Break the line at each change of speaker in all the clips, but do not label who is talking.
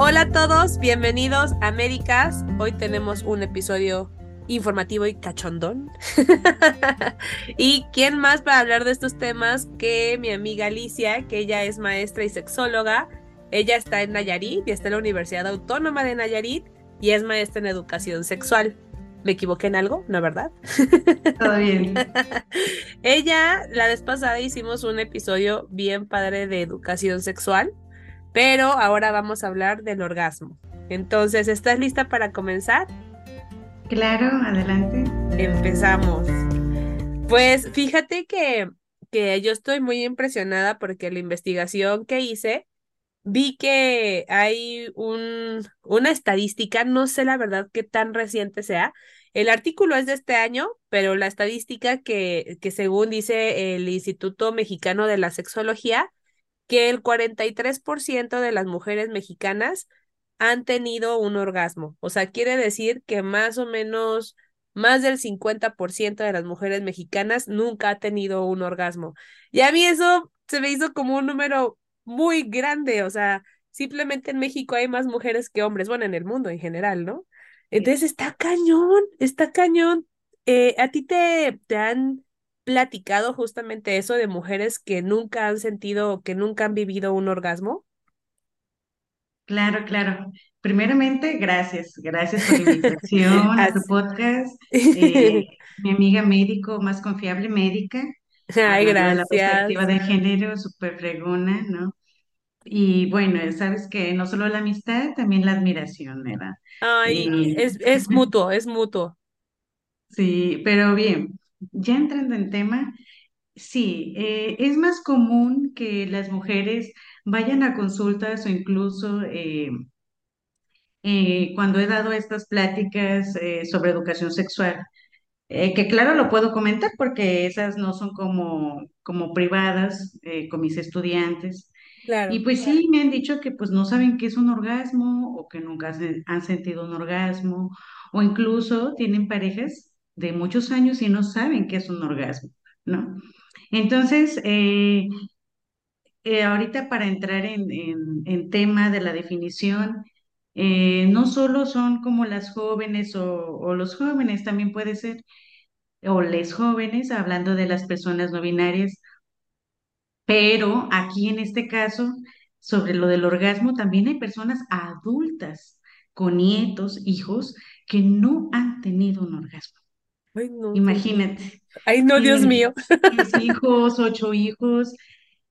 Hola a todos, bienvenidos a Américas. Hoy tenemos un episodio informativo y cachondón. y quién más para hablar de estos temas que mi amiga Alicia, que ella es maestra y sexóloga. Ella está en Nayarit y está en la Universidad Autónoma de Nayarit y es maestra en educación sexual. ¿Me equivoqué en algo? ¿No, verdad?
Todo bien.
Ella, la vez pasada hicimos un episodio bien padre de educación sexual, pero ahora vamos a hablar del orgasmo. Entonces, ¿estás lista para comenzar?
Claro, adelante.
Empezamos. Pues fíjate que, que yo estoy muy impresionada porque la investigación que hice vi que hay un, una estadística, no sé la verdad qué tan reciente sea. El artículo es de este año, pero la estadística que, que según dice el Instituto Mexicano de la Sexología, que el 43% de las mujeres mexicanas han tenido un orgasmo. O sea, quiere decir que más o menos más del 50% de las mujeres mexicanas nunca ha tenido un orgasmo. Y a mí eso se me hizo como un número muy grande, o sea, simplemente en México hay más mujeres que hombres, bueno, en el mundo en general, ¿no? Entonces está cañón, está cañón. Eh, ¿A ti te, te han platicado justamente eso de mujeres que nunca han sentido, que nunca han vivido un orgasmo?
Claro, claro. Primeramente, gracias. Gracias por la invitación a tu podcast. Eh, mi amiga médico más confiable, médica,
Ay,
de la
gracias.
perspectiva de género, súper fregona, ¿no? Y bueno, sabes que no solo la amistad, también la admiración, ¿verdad?
Ay,
Y
es, es mutuo, es mutuo.
sí, pero bien, ya entrando en tema, sí, eh, es más común que las mujeres vayan a consultas o incluso eh, eh, cuando he dado estas pláticas eh, sobre educación sexual, que claro lo puedo comentar porque esas no son como, como privadas con mis estudiantes. Y
Claro.
pues sí, me han dicho que pues no saben qué es un orgasmo o que nunca han sentido un orgasmo o incluso tienen parejas de muchos años y no saben qué es un orgasmo, ¿no? Entonces, eh, eh, ahorita para entrar en, tema de la definición, eh, no solo son como las jóvenes o, o los jóvenes, también puede ser, o les jóvenes, hablando de las personas no binarias, pero aquí en este caso, sobre lo del orgasmo, también hay personas adultas con nietos, hijos, que no han tenido un orgasmo.
Ay, no.
Imagínate,
Ay, no, Dios
tienen
mío.
seis hijos, ocho hijos,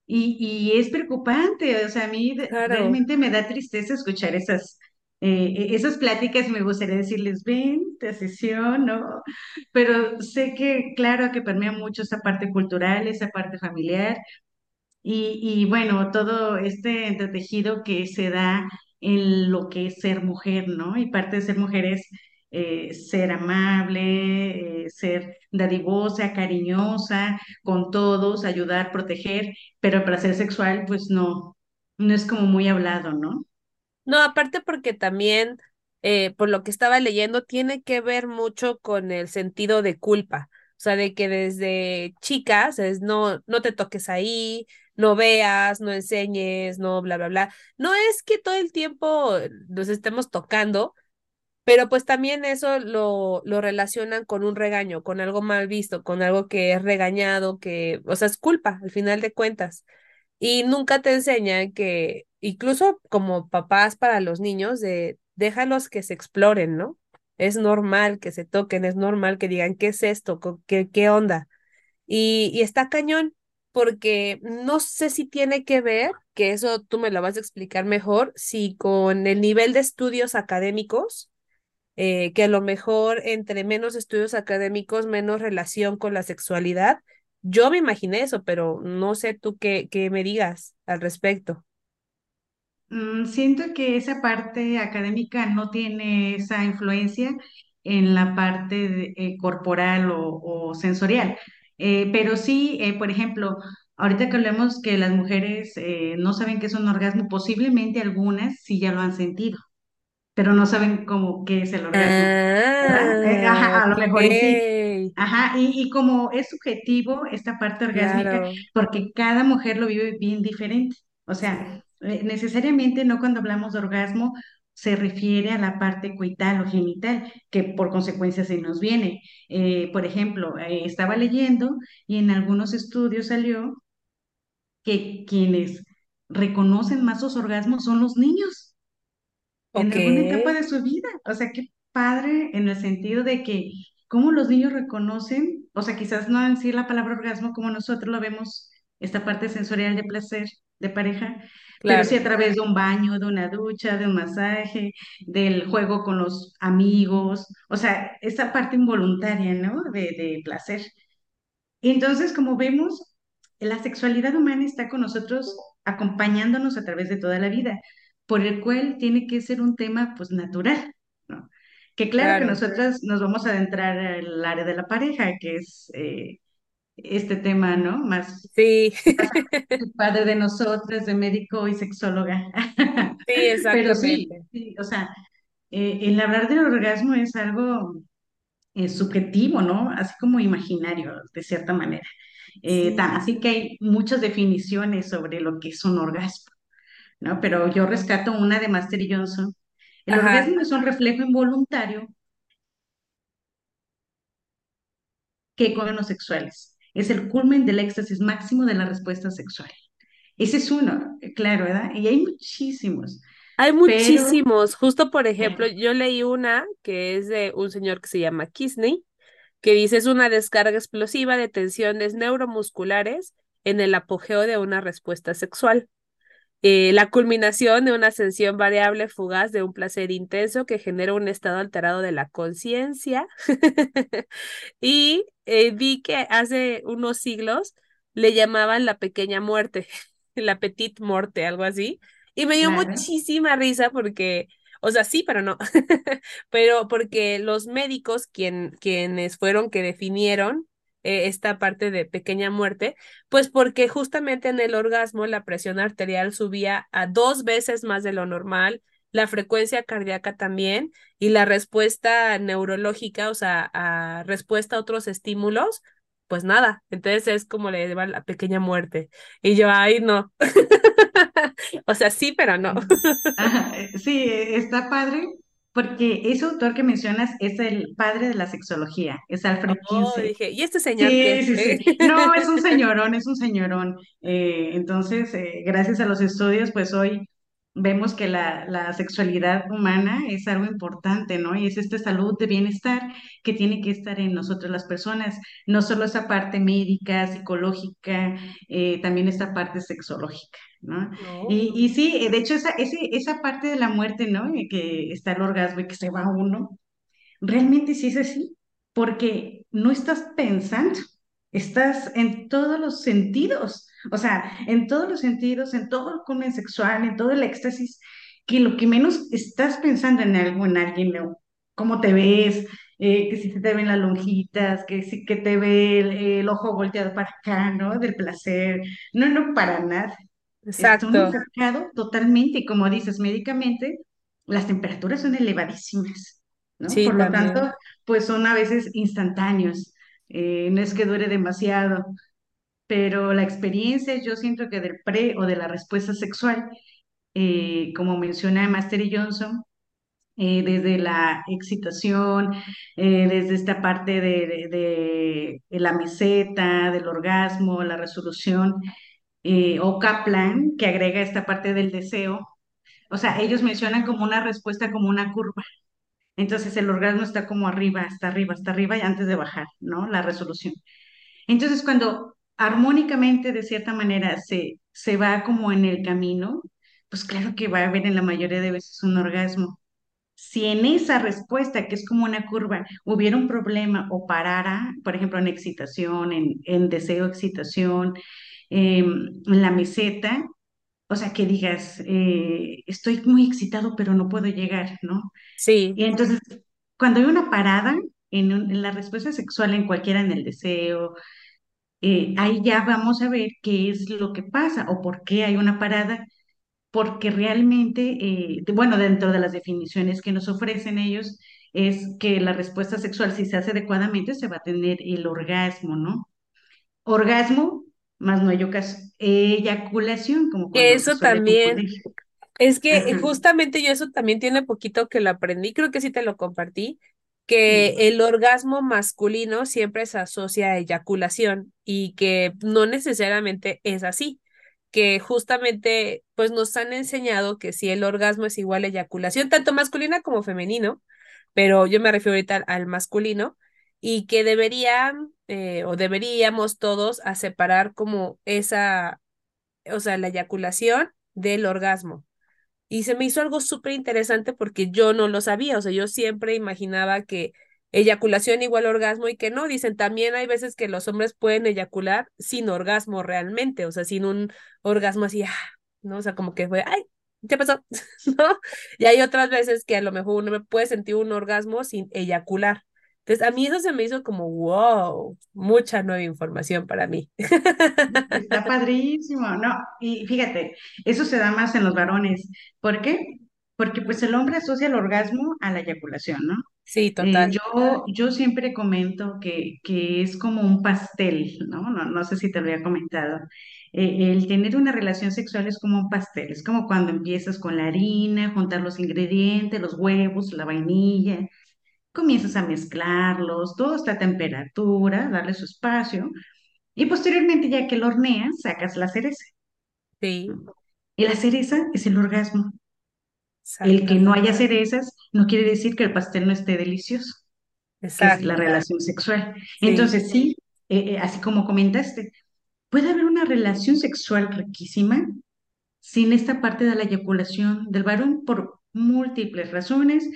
y, y es preocupante, o sea, a mí
Claro.
realmente me da tristeza escuchar esas, eh, e- esas pláticas y me gustaría decirles, ven, te sesión, ¿no? Pero sé que, claro, que permea mucho esa parte cultural, esa parte familiar y, y bueno, todo este entretejido que se da en lo que es ser mujer, ¿no? Y parte de ser mujer es eh, ser amable, eh, ser dadivosa, cariñosa con todos, ayudar, proteger, pero para ser sexual, pues no, no es como muy hablado, ¿no?
No, aparte porque también, eh, por lo que estaba leyendo, tiene que ver mucho con el sentido de culpa. O sea, de que desde chicas no, no te toques ahí, no veas, no enseñes, no bla, bla, bla. No es que todo el tiempo nos estemos tocando, pero pues también eso lo, lo relacionan con un regaño, con algo mal visto, con algo que es regañado, que, o sea, es culpa al final de cuentas. Y nunca te enseñan que, incluso como papás para los niños, de déjalos que se exploren, ¿no? Es normal que se toquen, es normal que digan, ¿qué es esto? ¿Qué, qué onda? Y, y está cañón, porque no sé si tiene que ver, que eso tú me lo vas a explicar mejor, si con el nivel de estudios académicos eh, que a lo mejor entre menos estudios académicos, menos relación con la sexualidad. Yo me imaginé eso, pero no sé tú qué, qué me digas al respecto.
Mm, siento que esa parte académica no tiene esa influencia en la parte eh, corporal o, sensorial, Eh, pero sí, por ejemplo, ahorita que hablemos que las mujeres no saben qué es un orgasmo, posiblemente algunas sí ya lo han sentido, pero no saben cómo qué es el orgasmo, ajá, a lo mejor sí. Ajá, y, y como es subjetivo esta parte orgásmica,
claro.
porque cada mujer lo vive bien diferente. O sea, Eh, necesariamente no cuando hablamos de orgasmo se refiere a la parte coital o genital, que por consecuencia se nos viene. Eh, por ejemplo, eh, estaba leyendo y en algunos estudios salió que quienes reconocen más sus orgasmos son los niños en alguna etapa de su vida. O sea, qué padre en el sentido de que cómo los niños reconocen, o sea, quizás no en sí la palabra orgasmo como nosotros lo vemos, esta parte sensorial de placer de pareja, pero sí
claro,
a través de un baño, de una ducha, de un masaje, del juego con los amigos, o sea, esa parte involuntaria, ¿no? De, de placer. Entonces, como vemos, la sexualidad humana está con nosotros acompañándonos a través de toda la vida, por el cual tiene que ser un tema pues natural, ¿no? Que claro que nosotras nos vamos a adentrar al área de la pareja, que es eh, este tema, ¿no? Más,
Sí,
padre de nosotras, de médico y sexóloga.
sí,
Pero sí,
exactamente.
sí, o sea, eh, el hablar del orgasmo es algo eh, subjetivo, ¿no? Así como imaginario, de cierta manera. Eh, tan-
Sí,
así que hay muchas definiciones sobre lo que es un orgasmo, ¿no? Pero yo rescato una de Master Johnson. El
ajá.
orgasmo es un reflejo involuntario que con los sexuales. Es el culmen del éxtasis máximo de la respuesta sexual. Ese es uno, claro, ¿verdad? Y hay muchísimos,
Hay
pero
muchísimos. Justo, por ejemplo, yo leí una que es de un señor que se llama Kisney, que dice es una descarga explosiva de tensiones neuromusculares en el apogeo de una respuesta sexual. Eh, la culminación de una ascensión variable fugaz de un placer intenso que genera un estado alterado de la conciencia. y eh, vi que hace unos siglos le llamaban la pequeña muerte, la petite muerte, algo así. Y me dio
claro,
muchísima risa porque, o sea, sí, pero no. pero porque los médicos, quien, quienes fueron que definieron eh, esta parte de pequeña muerte, pues porque justamente en el orgasmo la presión arterial subía a dos veces más de lo normal, la frecuencia cardíaca también y la respuesta neurológica, o sea, a respuesta a otros estímulos, pues nada. Entonces es como le lleva la pequeña muerte. Y yo, ay, no. O sea, sí, pero no.
Eh, sí, eh, está padre, porque ese autor que mencionas es el padre de la sexología, es Alfred
Oh,
Kinsey.
dije, ¿y este señor
Sí,
qué?
sí, sí. No, es un señorón, es un señorón. Eh, entonces, eh, gracias a los estudios, pues hoy vemos que la, la sexualidad humana es algo importante, ¿no? Y es esta salud de bienestar que tiene que estar en nosotros las personas, no solo esa parte médica, psicológica, eh, también esta parte sexológica, ¿no? Y,
No,
y sí, de hecho, esa, ese, esa parte de la muerte, ¿no? Eh, Que está el orgasmo y que se va uno. Realmente sí es así, porque no estás pensando, estás en todos los sentidos, o sea, en todos los sentidos, en todo el culmen sexual, en todo el éxtasis, que lo que menos estás pensando en algo, en alguien, ¿no? cómo te ves, eh, que si te ven las lonjitas, que si que te ve el, el ojo volteado para acá, ¿no? Del placer. No, no, para nada. Está
exacto.
enfocado totalmente, y como dices, médicamente, las temperaturas son elevadísimas, ¿no?
Sí,
Por lo tanto, pues son a veces instantáneos. Eh, no es que dure demasiado, pero la experiencia, yo siento que del pre o de la respuesta sexual, eh, como menciona Master Johnson, eh, desde la excitación, desde esta parte de, de- la meseta, del orgasmo, la resolución, o Kaplan, que agrega esta parte del deseo. O sea, ellos mencionan como una respuesta, como una curva. Entonces el orgasmo está como arriba, hasta arriba, hasta arriba y antes de bajar, ¿no? La resolución. Entonces cuando armónicamente, de cierta manera, se, se va como en el camino, pues claro que va a haber en la mayoría de veces un orgasmo. Si en esa respuesta, que es como una curva, hubiera un problema o parara, por ejemplo, en excitación, en, en deseo, excitación, em, en la meseta, o sea, que digas, eh, estoy muy excitado, pero no puedo llegar, ¿no?
Sí,
Y entonces, cuando hay una parada en, un- en la respuesta sexual, en cualquiera, en el deseo, eh, ahí ya vamos a ver qué es lo que pasa o por qué hay una parada, porque realmente, eh, bueno, dentro de las definiciones que nos ofrecen ellos, es que la respuesta sexual, si se hace adecuadamente, se va a tener el orgasmo, ¿no? Orgasmo. Más no hay eyaculación, como
eso también, es que
Ajá,
justamente yo eso también tiene poquito que lo aprendí, creo que sí te lo compartí, que
sí.
el orgasmo masculino siempre se asocia a eyaculación y que no necesariamente es así, que justamente pues nos han enseñado que si el orgasmo es igual a eyaculación, tanto masculina como femenino, pero yo me refiero ahorita al, al masculino, y que deberían eh, o deberíamos todos a separar como esa o sea, la eyaculación del orgasmo. Y se me hizo algo súper interesante porque yo no lo sabía, o sea, yo siempre imaginaba que eyaculación igual orgasmo y que no, dicen, también hay veces que los hombres pueden eyacular sin orgasmo realmente, o sea, sin un orgasmo así, ah, ¿no? O sea, como que fue, ay, ¿qué pasó? ¿No? Y hay otras veces que a lo mejor uno puede sentir un orgasmo sin eyacular. Entonces, a mí eso se me hizo como, wow, mucha nueva información para mí.
Está padrísimo, ¿no? Y fíjate, eso se da más en los varones. ¿Por qué? Porque pues el hombre asocia el orgasmo a la eyaculación, ¿no?
Sí,
Eh,
total.
yo, yo siempre comento que, que es como un pastel, ¿no? No, no sé si te lo había comentado. Eh, el tener una relación sexual es como un pastel, es como cuando empiezas con la harina, juntar los ingredientes, los huevos, la vainilla, comienzas a mezclarlos, todo está a temperatura, darle su espacio, y posteriormente ya que lo horneas, sacas la cereza.
Sí.
Y la cereza es el orgasmo. El que no haya cerezas no quiere decir que el pastel no esté delicioso. que es la
Exacto.
relación sexual.
Sí.
Entonces, sí, eh, eh, así como comentaste, puede haber una relación sexual riquísima sin esta parte de la eyaculación del varón por múltiples razones,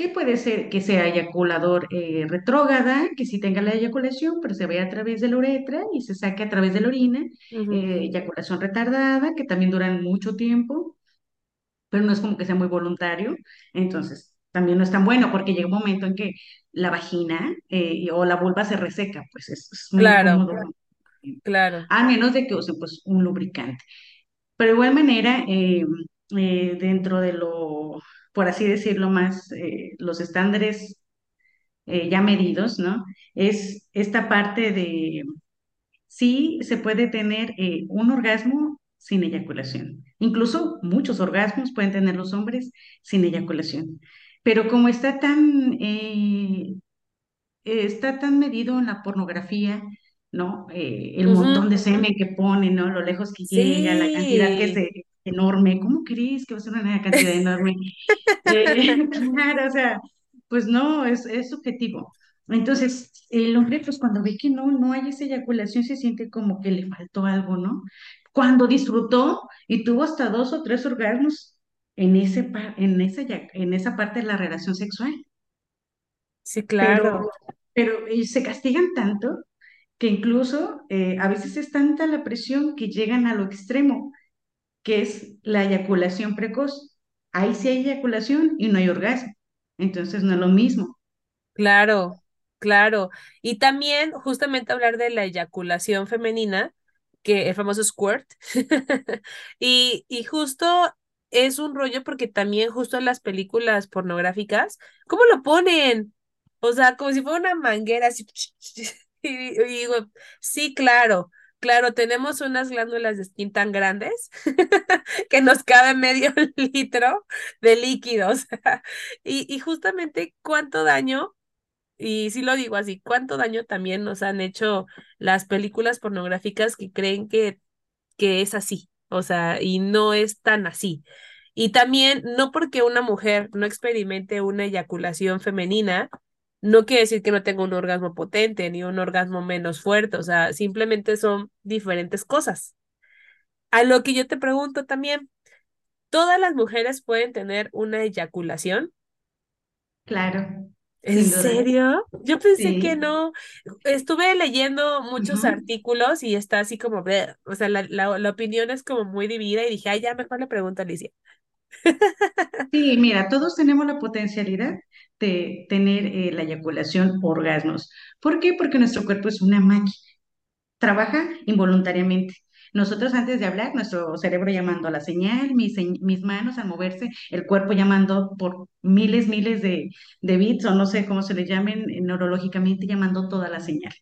que puede ser que sea eyaculador eh, retrógrada, que sí tenga la eyaculación, pero se vaya a través de la uretra y se saque a través de la orina,
Ujú.
eh, eyaculación retardada, que también duran mucho tiempo, pero no es como que sea muy voluntario, entonces también no es tan bueno porque llega un momento en que la vagina eh, o la vulva se reseca, pues es, es muy
Claro,
incómodo,
claro.
a menos de que usen pues un lubricante. Pero de igual manera, eh, eh, dentro de lo, por así decirlo, más eh, los estándares eh, ya medidos, ¿no? Es esta parte de sí se puede tener eh, un orgasmo sin eyaculación. Incluso muchos orgasmos pueden tener los hombres sin eyaculación. Pero como está tan, está tan medido en la pornografía, ¿no? El montón de semen que ponen, ¿no? Lo lejos que llega, la cantidad que eh, enorme. ¿Cómo crees que va a ser una cantidad enorme? Eh, claro, o sea, pues no, es, es subjetivo. Entonces, el hombre, pues cuando ve que no, no hay esa eyaculación, se siente como que le faltó algo, ¿no? Cuando disfrutó y tuvo hasta dos o tres orgasmos en ese, en esa, en esa parte de la relación sexual,
sí,
pero,
claro.
pero eh, se castigan tanto que incluso eh, a veces es tanta la presión que llegan a lo extremo, que es la eyaculación precoz. Ahí sí hay eyaculación y no hay orgasmo. Entonces no es lo mismo.
Claro, claro. Y también justamente hablar de la eyaculación femenina, que el famoso squirt. Y, y justo es un rollo porque también justo en las películas pornográficas, ¿cómo lo ponen? O sea, como si fuera una manguera así. Y, digo, sí, claro, claro, tenemos unas glándulas de skin tan grandes que nos cabe medio litro de líquidos. Y, justamente cuánto daño y sí lo digo así, ¿cuánto daño también nos han hecho las películas pornográficas que creen que, que es así? O sea, y no es tan así. Y también, no porque una mujer no experimente una eyaculación femenina, no quiere decir que no tenga un orgasmo potente ni un orgasmo menos fuerte, o sea, simplemente son diferentes cosas. A lo que yo te pregunto también, ¿todas las mujeres pueden tener una eyaculación?
Claro,
¿En serio? Yo pensé que no. Estuve leyendo muchos artículos y está así como, bleh, o sea, la, la, la opinión es como muy dividida y dije, ay, ya mejor le pregunto a Alicia.
Sí, mira, todos tenemos la potencialidad de tener eh, la eyaculación orgasmos. ¿Por qué? Porque nuestro cuerpo es una máquina, trabaja involuntariamente. Nosotros antes de hablar, nuestro cerebro llamando a la señal, mis, mis manos al moverse, el cuerpo llamando por miles, miles de, de bits o no sé cómo se le llamen eh, neurológicamente, llamando toda la señal.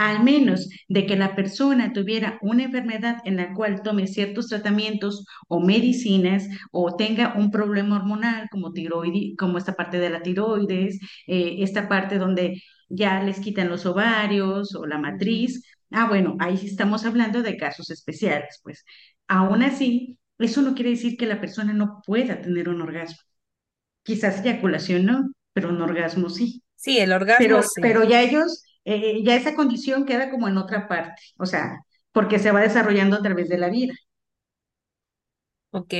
Al menos de que la persona tuviera una enfermedad en la cual tome ciertos tratamientos o medicinas o tenga un problema hormonal como tiroides, como esta parte de la tiroides, eh, esta parte donde ya les quitan los ovarios o la matriz. Ah, bueno, ahí estamos hablando de casos especiales, pues. Aún así, eso no quiere decir que la persona no pueda tener un orgasmo. Quizás eyaculación no, pero un orgasmo sí.
Sí, el orgasmo
Pero,
sí.
pero ya ellos, eh, ya esa condición queda como en otra parte, o sea, porque se va desarrollando a través de la vida.
Ok.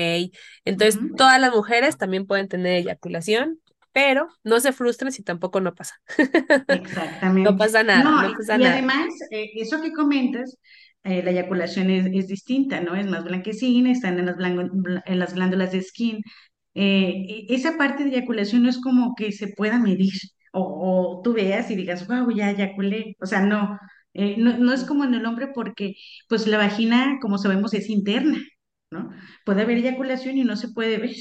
Entonces, todas las mujeres también pueden tener eyaculación, pero no se frustren si tampoco no pasa. No
Exactamente.
pasa nada,
No,
no
y,
pasa
y
nada.
además, eh, eso que comentas, eh, la eyaculación es, es distinta, ¿no? Es más blanquecina, están en las, en glándulas de skin. Eh, e- esa parte de eyaculación no es como que se pueda medir o, o tú veas y digas, wow, ya eyaculé. O sea, no, eh, no, no es como en el hombre porque pues la vagina, como sabemos, es interna, ¿no? Puede haber eyaculación y no se puede ver.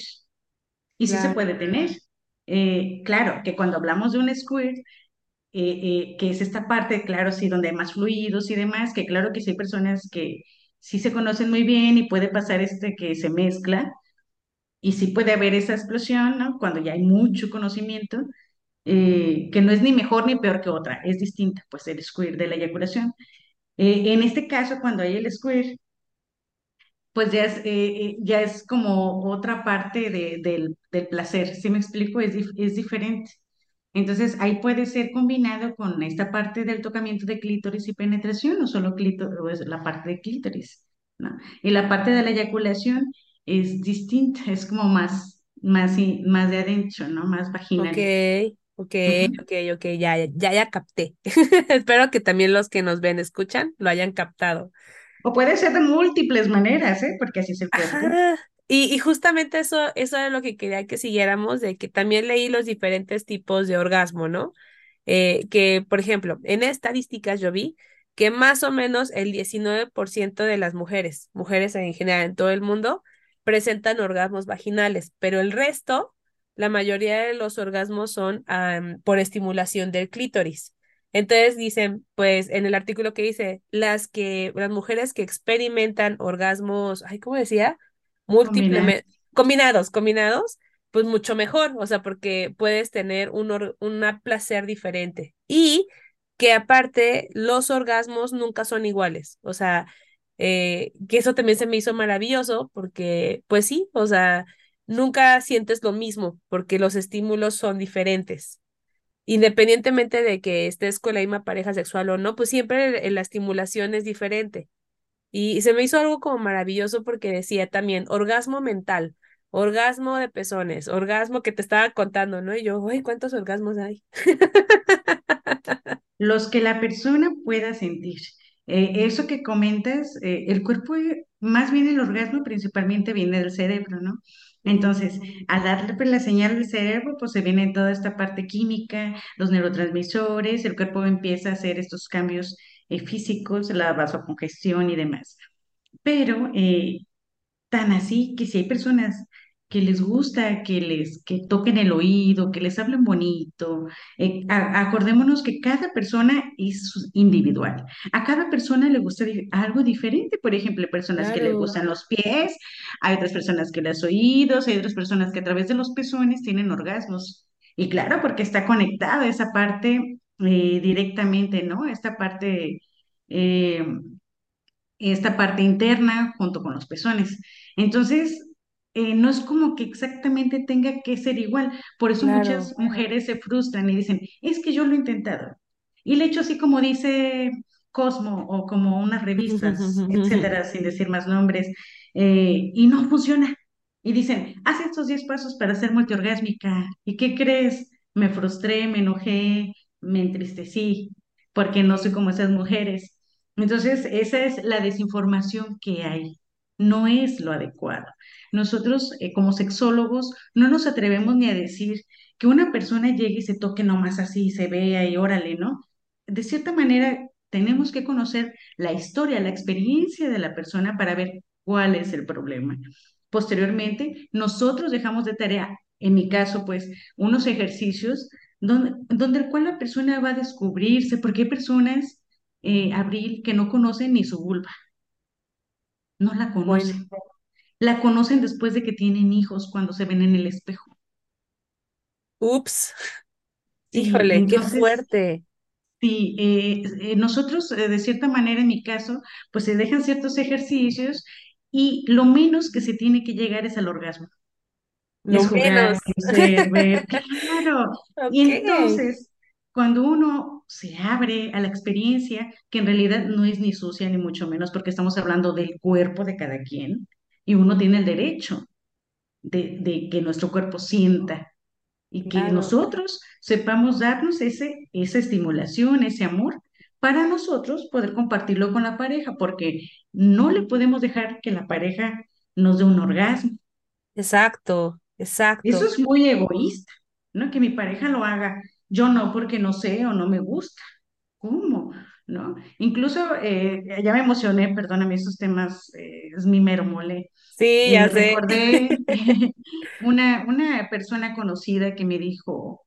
Y sí se
Claro.
puede tener. Eh, claro, que cuando hablamos de un squirt, eh, que es esta parte, claro, sí, donde hay más fluidos y demás, que claro que sí hay personas que sí se conocen muy bien y puede pasar este que se mezcla y sí puede haber esa explosión, ¿no? Cuando ya hay mucho conocimiento, eh, que no es ni mejor ni peor que otra, es distinta, pues el squirt de la eyaculación. Eh, en este caso, cuando hay el squirt, pues ya es, eh, eh, ya es como otra parte de- del, del placer, ¿sí me explico? Es, es diferente. Entonces, ahí puede ser combinado con esta parte del tocamiento de clítoris y penetración, no solo clítoris, la parte de clítoris, ¿no? Y la parte de la eyaculación es distinta, es como más, más, más de adentro, ¿no? Más vaginal.
ok,
Ujú.
ok, ok, ya, ya, ya, ya capté. Espero que también los que nos ven, escuchan, lo hayan captado.
O puede ser de múltiples maneras, ¿eh? Porque así cuerpo.
Ajá. Y, y justamente eso, eso era lo que quería que siguiéramos, de que también leí los diferentes tipos de orgasmo, ¿no? Eh, que, por ejemplo, en estadísticas yo vi que más o menos el 19% de las mujeres, mujeres en general en todo el mundo, presentan orgasmos vaginales, pero el resto, la mayoría de los orgasmos son por estimulación del clítoris. Entonces dicen, pues en el artículo que dice, las que, las mujeres que experimentan orgasmos, ay, ¿cómo decía? Múltiplemente, combinados, combinados, pues mucho mejor, o sea, porque puedes tener un, or- una placer diferente. Y que aparte, los orgasmos nunca son iguales, o sea, eh, que eso también se me hizo maravilloso, porque, pues sí, o sea, nunca sientes lo mismo, porque los estímulos son diferentes independientemente de que estés con la misma pareja sexual o no, pues siempre el- la estimulación es diferente. Y se me hizo algo como maravilloso porque decía también orgasmo mental, orgasmo de pezones, orgasmo que te estaba contando, ¿no? Y yo, uy, ¿cuántos orgasmos hay?
los que la persona pueda sentir. Eh, eso que comentas, eh, el cuerpo, eh, más bien el orgasmo principalmente viene del cerebro, ¿no? Entonces, al darle pues, la señal al cerebro, pues se viene toda esta parte química, los neurotransmisores, el cuerpo empieza a hacer estos cambios eh, físicos, la vasocongestión y demás. Pero eh, Tan así que si hay personas que les gusta que les que toquen el oído, que les hablen bonito, eh, a- acordémonos que cada persona es individual. A cada persona le gusta di- algo diferente. Por ejemplo, hay personas que les gustan los pies, hay otras personas que los oídos, hay otras personas que a través de los pezones tienen orgasmos. Y claro, porque está conectada esa parte eh, directamente, ¿no? Esta parte eh, esta parte interna junto con los pezones. Entonces, eh, no es como que exactamente tenga que ser igual. Por eso
claro.
muchas mujeres se frustran y dicen, es que yo lo he intentado. Y le he hecho así como dice Cosmo o como unas revistas, etcétera, sin decir más nombres, eh, y no funciona. Y dicen, haz estos 10 pasos para ser multiorgásmica. ¿Y qué crees? Me frustré, me enojé, me entristecí, porque no soy como esas mujeres. Entonces, esa es la desinformación que hay, no es lo adecuado. Nosotros, eh, como sexólogos, no nos atrevemos ni a decir que una persona llegue y se toque nomás así, se vea y órale, ¿no? De cierta manera, tenemos que conocer la historia, la experiencia de la persona para ver cuál es el problema. Posteriormente, nosotros dejamos de tarea, en mi caso, pues, unos ejercicios donde, donde el cual la persona va a descubrirse, porque hay personas eh, Abril, que no conocen ni su vulva, no la
Bueno,
conocen. La conocen después de que tienen hijos cuando se ven en el espejo.
ups,
Sí,
híjole, qué fuerte.
sí, eh, eh, nosotros, eh, de cierta manera, en mi caso, pues se dejan ciertos ejercicios y lo menos que se tiene que llegar es al orgasmo.
Lo
es jugar,
menos.
ver, claro. Y entonces, cuando uno se abre a la experiencia, que en realidad no es ni sucia ni mucho menos, porque estamos hablando del cuerpo de cada quien, y uno tiene el derecho de, de que nuestro cuerpo sienta y que
claro.
nosotros sepamos darnos ese, esa estimulación, ese amor, para nosotros poder compartirlo con la pareja, porque no le podemos dejar que la pareja nos dé un orgasmo
Exacto,
eso
exacto.
es muy egoísta, ¿no? Que mi pareja lo haga. Yo no porque no sé o no me gusta. ¿Cómo? ¿No? Incluso, eh, ya me emocioné, perdóname, esos temas, eh, es mi mero mole.
Sí, ya sé.
recordé una, una persona conocida que me dijo,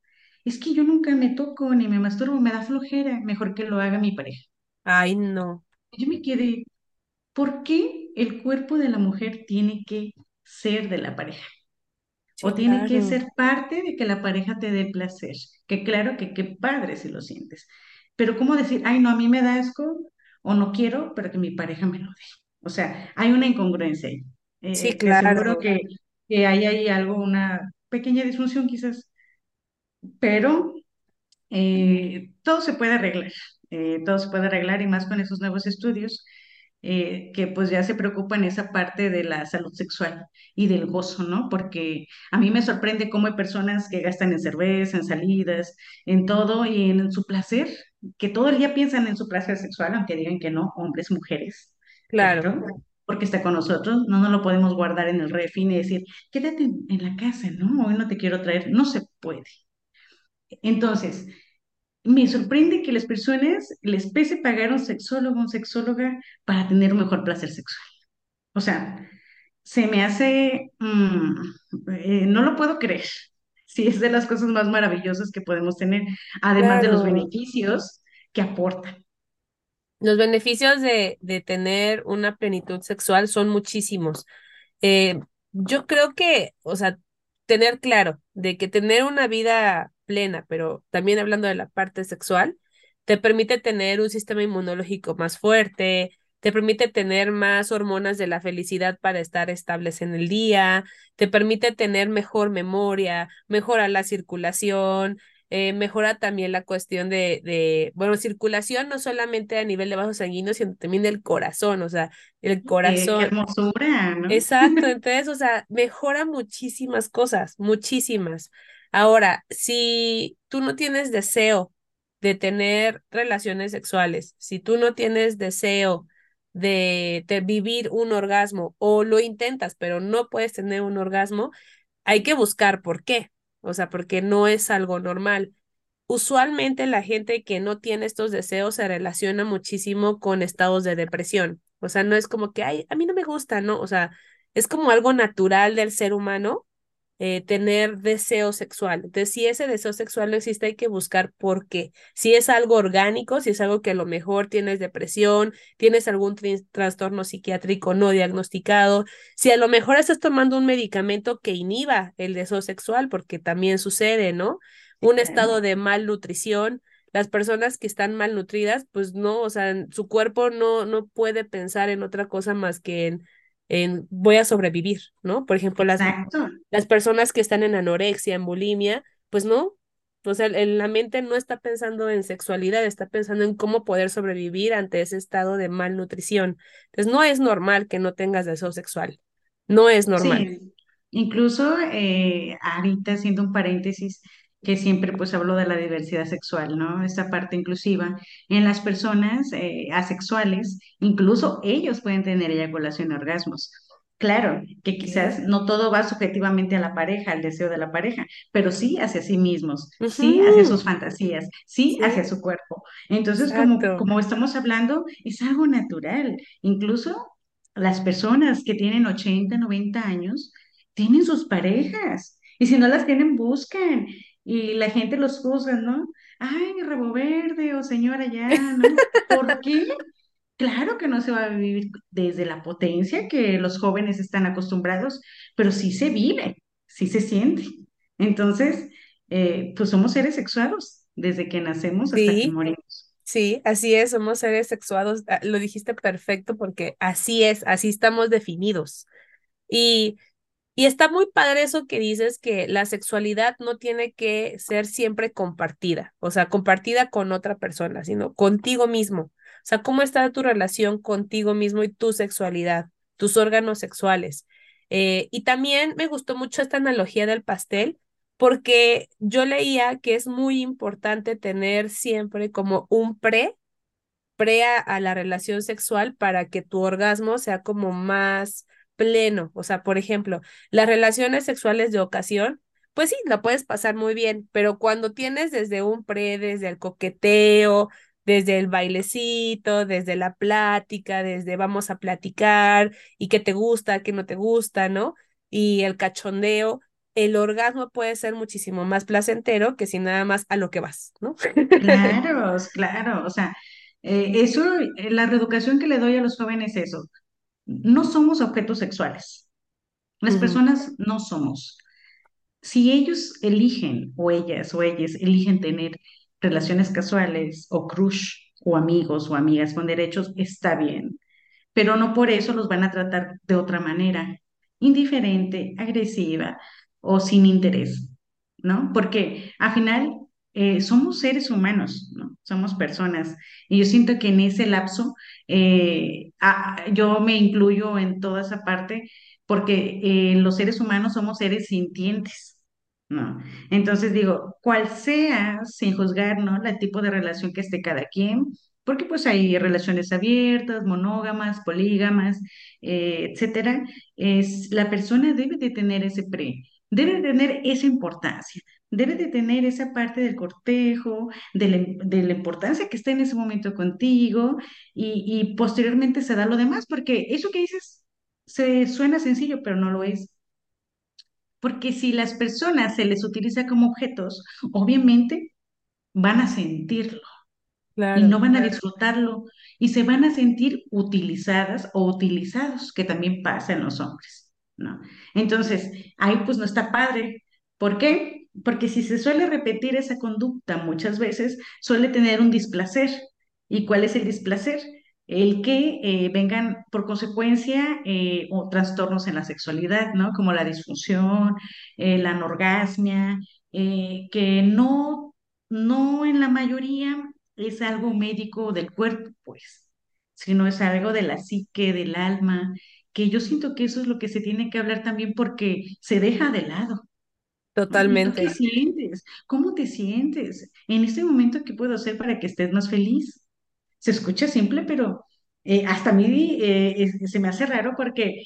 es que yo nunca me toco ni me masturbo, me da flojera, mejor que lo haga mi pareja.
Ay, no.
Yo me quedé, ¿por qué el cuerpo de la mujer tiene que ser de la pareja?
Sí,
O tiene que ser parte de que la pareja te dé placer. Que claro que qué padre si lo sientes. Pero ¿cómo decir, ay, no, a mí me da asco o no quiero, pero que mi pareja me lo dé? O sea, hay una incongruencia ahí.
sí,
Eh,
claro,
que, que hay ahí algo, una pequeña disfunción quizás, pero eh, todo se puede arreglar, eh, todo se puede arreglar y más con esos nuevos estudios eh, que pues ya se preocupan esa parte de la salud sexual y del gozo, ¿no? Porque a mí me sorprende cómo hay personas que gastan en cerveza, en salidas, en todo y en su placer, que todo el día piensan en su placer sexual, aunque digan que no, hombres, mujeres,
claro.
Porque está con nosotros, no nos lo podemos guardar en el refri ni decir, quédate en en la casa, ¿no? Hoy no te quiero traer, no se puede. Entonces, me sorprende que las personas les pese pagar a un sexólogo, un sexóloga para tener un mejor placer sexual. O sea, se me hace, mm, eh, no lo puedo creer. Sí, es de las cosas más maravillosas que podemos tener, además de los beneficios que aportan.
Los beneficios de, de tener una plenitud sexual son muchísimos. Eh, yo creo que, o sea, tener claro de que tener una vida plena, pero también hablando de la parte sexual, te permite tener un sistema inmunológico más fuerte, te permite tener más hormonas de la felicidad para estar estables en el día, te permite tener mejor memoria, mejora la circulación, eh, mejora también la cuestión de, de, bueno, circulación no solamente a nivel de vasos sanguíneos, sino también del corazón, o sea, el
Eh, qué
corazón.
hermosura, ¿no?
Exacto, entonces, o sea, mejora muchísimas cosas, muchísimas. Ahora, si tú no tienes deseo de tener relaciones sexuales, si tú no tienes deseo de, vivir un orgasmo o lo intentas, pero no puedes tener un orgasmo, hay que buscar por qué, o sea, porque no es algo normal. Usualmente la gente que no tiene estos deseos se relaciona muchísimo con estados de depresión. O sea, no es como que, ay, a mí no me gusta, ¿no? O sea, es como algo natural del ser humano eh, tener deseo sexual. Entonces, si ese deseo sexual no existe, hay que buscar por qué. Si es algo orgánico, si es algo que a lo mejor tienes depresión, tienes algún tr- trastorno psiquiátrico no diagnosticado, si a lo mejor estás tomando un medicamento que inhiba el deseo sexual, porque también sucede, ¿no? Un estado de malnutrición. Las personas que están malnutridas, pues no, o sea, su cuerpo no, no puede pensar en otra cosa más que en, en voy a sobrevivir, ¿no? Por ejemplo, las
Exacto.
las personas que están en anorexia, en bulimia, pues no, o sea, la mente no está pensando en sexualidad, está pensando en cómo poder sobrevivir ante ese estado de malnutrición. Entonces, no es normal que no tengas deseo sexual, no es normal.
Sí, incluso eh, ahorita haciendo un paréntesis, que siempre pues hablo de la diversidad sexual, ¿no? Esta parte inclusiva. En las personas eh, asexuales, incluso ellos pueden tener eyaculación y orgasmos. Claro, que quizás no todo va subjetivamente a la pareja, al deseo de la pareja, pero sí hacia sí mismos, sí hacia sus fantasías, sí hacia
Sí,
su cuerpo. Entonces, como, como estamos hablando, es algo natural. Incluso las personas que tienen 80, 90 años tienen sus parejas y si no las tienen, buscan y la gente los juzga, ¿no? ay, rebo verde o señora ya, ¿no? ¿Por qué? Claro que no se va a vivir desde la potencia que los jóvenes están acostumbrados, pero sí se vive, sí se siente. Entonces, eh, pues somos seres sexuados desde que nacemos hasta que
Sí,
morimos.
sí, así es, somos seres sexuados, ah, lo dijiste perfecto porque así es, así estamos definidos. Y Y está muy padre eso que dices que la sexualidad no tiene que ser siempre compartida, o sea, compartida con otra persona, sino contigo mismo. O sea, ¿cómo está tu relación contigo mismo y tu sexualidad, tus órganos sexuales? Eh, y también me gustó mucho esta analogía del pastel, porque yo leía que es muy importante tener siempre como un pre pre a, a la relación sexual para que tu orgasmo sea como más pleno. O sea, por ejemplo, las relaciones sexuales de ocasión, pues sí, la puedes pasar muy bien, pero cuando tienes desde un pre, desde el coqueteo, desde el bailecito, desde la plática, desde vamos a platicar y qué te gusta, qué no te gusta, ¿no? Y el cachondeo, el orgasmo puede ser muchísimo más placentero que si nada más a lo que vas, ¿no?
Claro, claro, o sea, eh, eso, eh, la reeducación que le doy a los jóvenes es eso, no somos objetos sexuales, las personas no somos. Si ellos eligen, o ellas o ellas eligen tener relaciones casuales o crush o amigos o amigas con derechos, está bien pero no por eso los van a tratar de otra manera, indiferente, agresiva o sin interés, ¿no? Porque al final eh, somos seres humanos, ¿no? Somos personas. Y yo siento que en ese lapso eh, yo me incluyo en toda esa parte porque eh, los seres humanos somos seres sintientes. ¿no? Entonces digo, cual sea, sin juzgar, ¿no? El tipo de relación que esté cada quien, porque pues hay relaciones abiertas, monógamas, polígamas, etcétera, la persona debe de tener ese pre, debe de tener esa importancia, debe de tener esa parte del cortejo, de la, de la importancia que está en ese momento contigo y, y posteriormente se da lo demás, porque eso que dices se suena sencillo, pero no lo es. Porque si las personas se les utiliza como objetos, obviamente van a sentirlo y no van a disfrutarlo y se van a sentir utilizadas o utilizados, que también pasa en los hombres, ¿no? Entonces, ahí pues no está padre. ¿Por qué? Porque si se suele repetir esa conducta muchas veces, suele tener un displacer. ¿Y cuál es el displacer? El que eh, vengan por consecuencia eh, o trastornos en la sexualidad, ¿no? Como la disfunción, eh, la anorgasmia, que no, no en la mayoría es algo médico del cuerpo, pues, sino es algo de la psique, del alma, que yo siento que eso es lo que se tiene que hablar también porque se deja de lado. ¿No? ¿Y tú qué
Totalmente.
sientes? ¿Cómo te sientes? En este momento, ¿qué puedo hacer para que estés más feliz? Se escucha simple, pero eh, hasta a mí eh, es- se me hace raro porque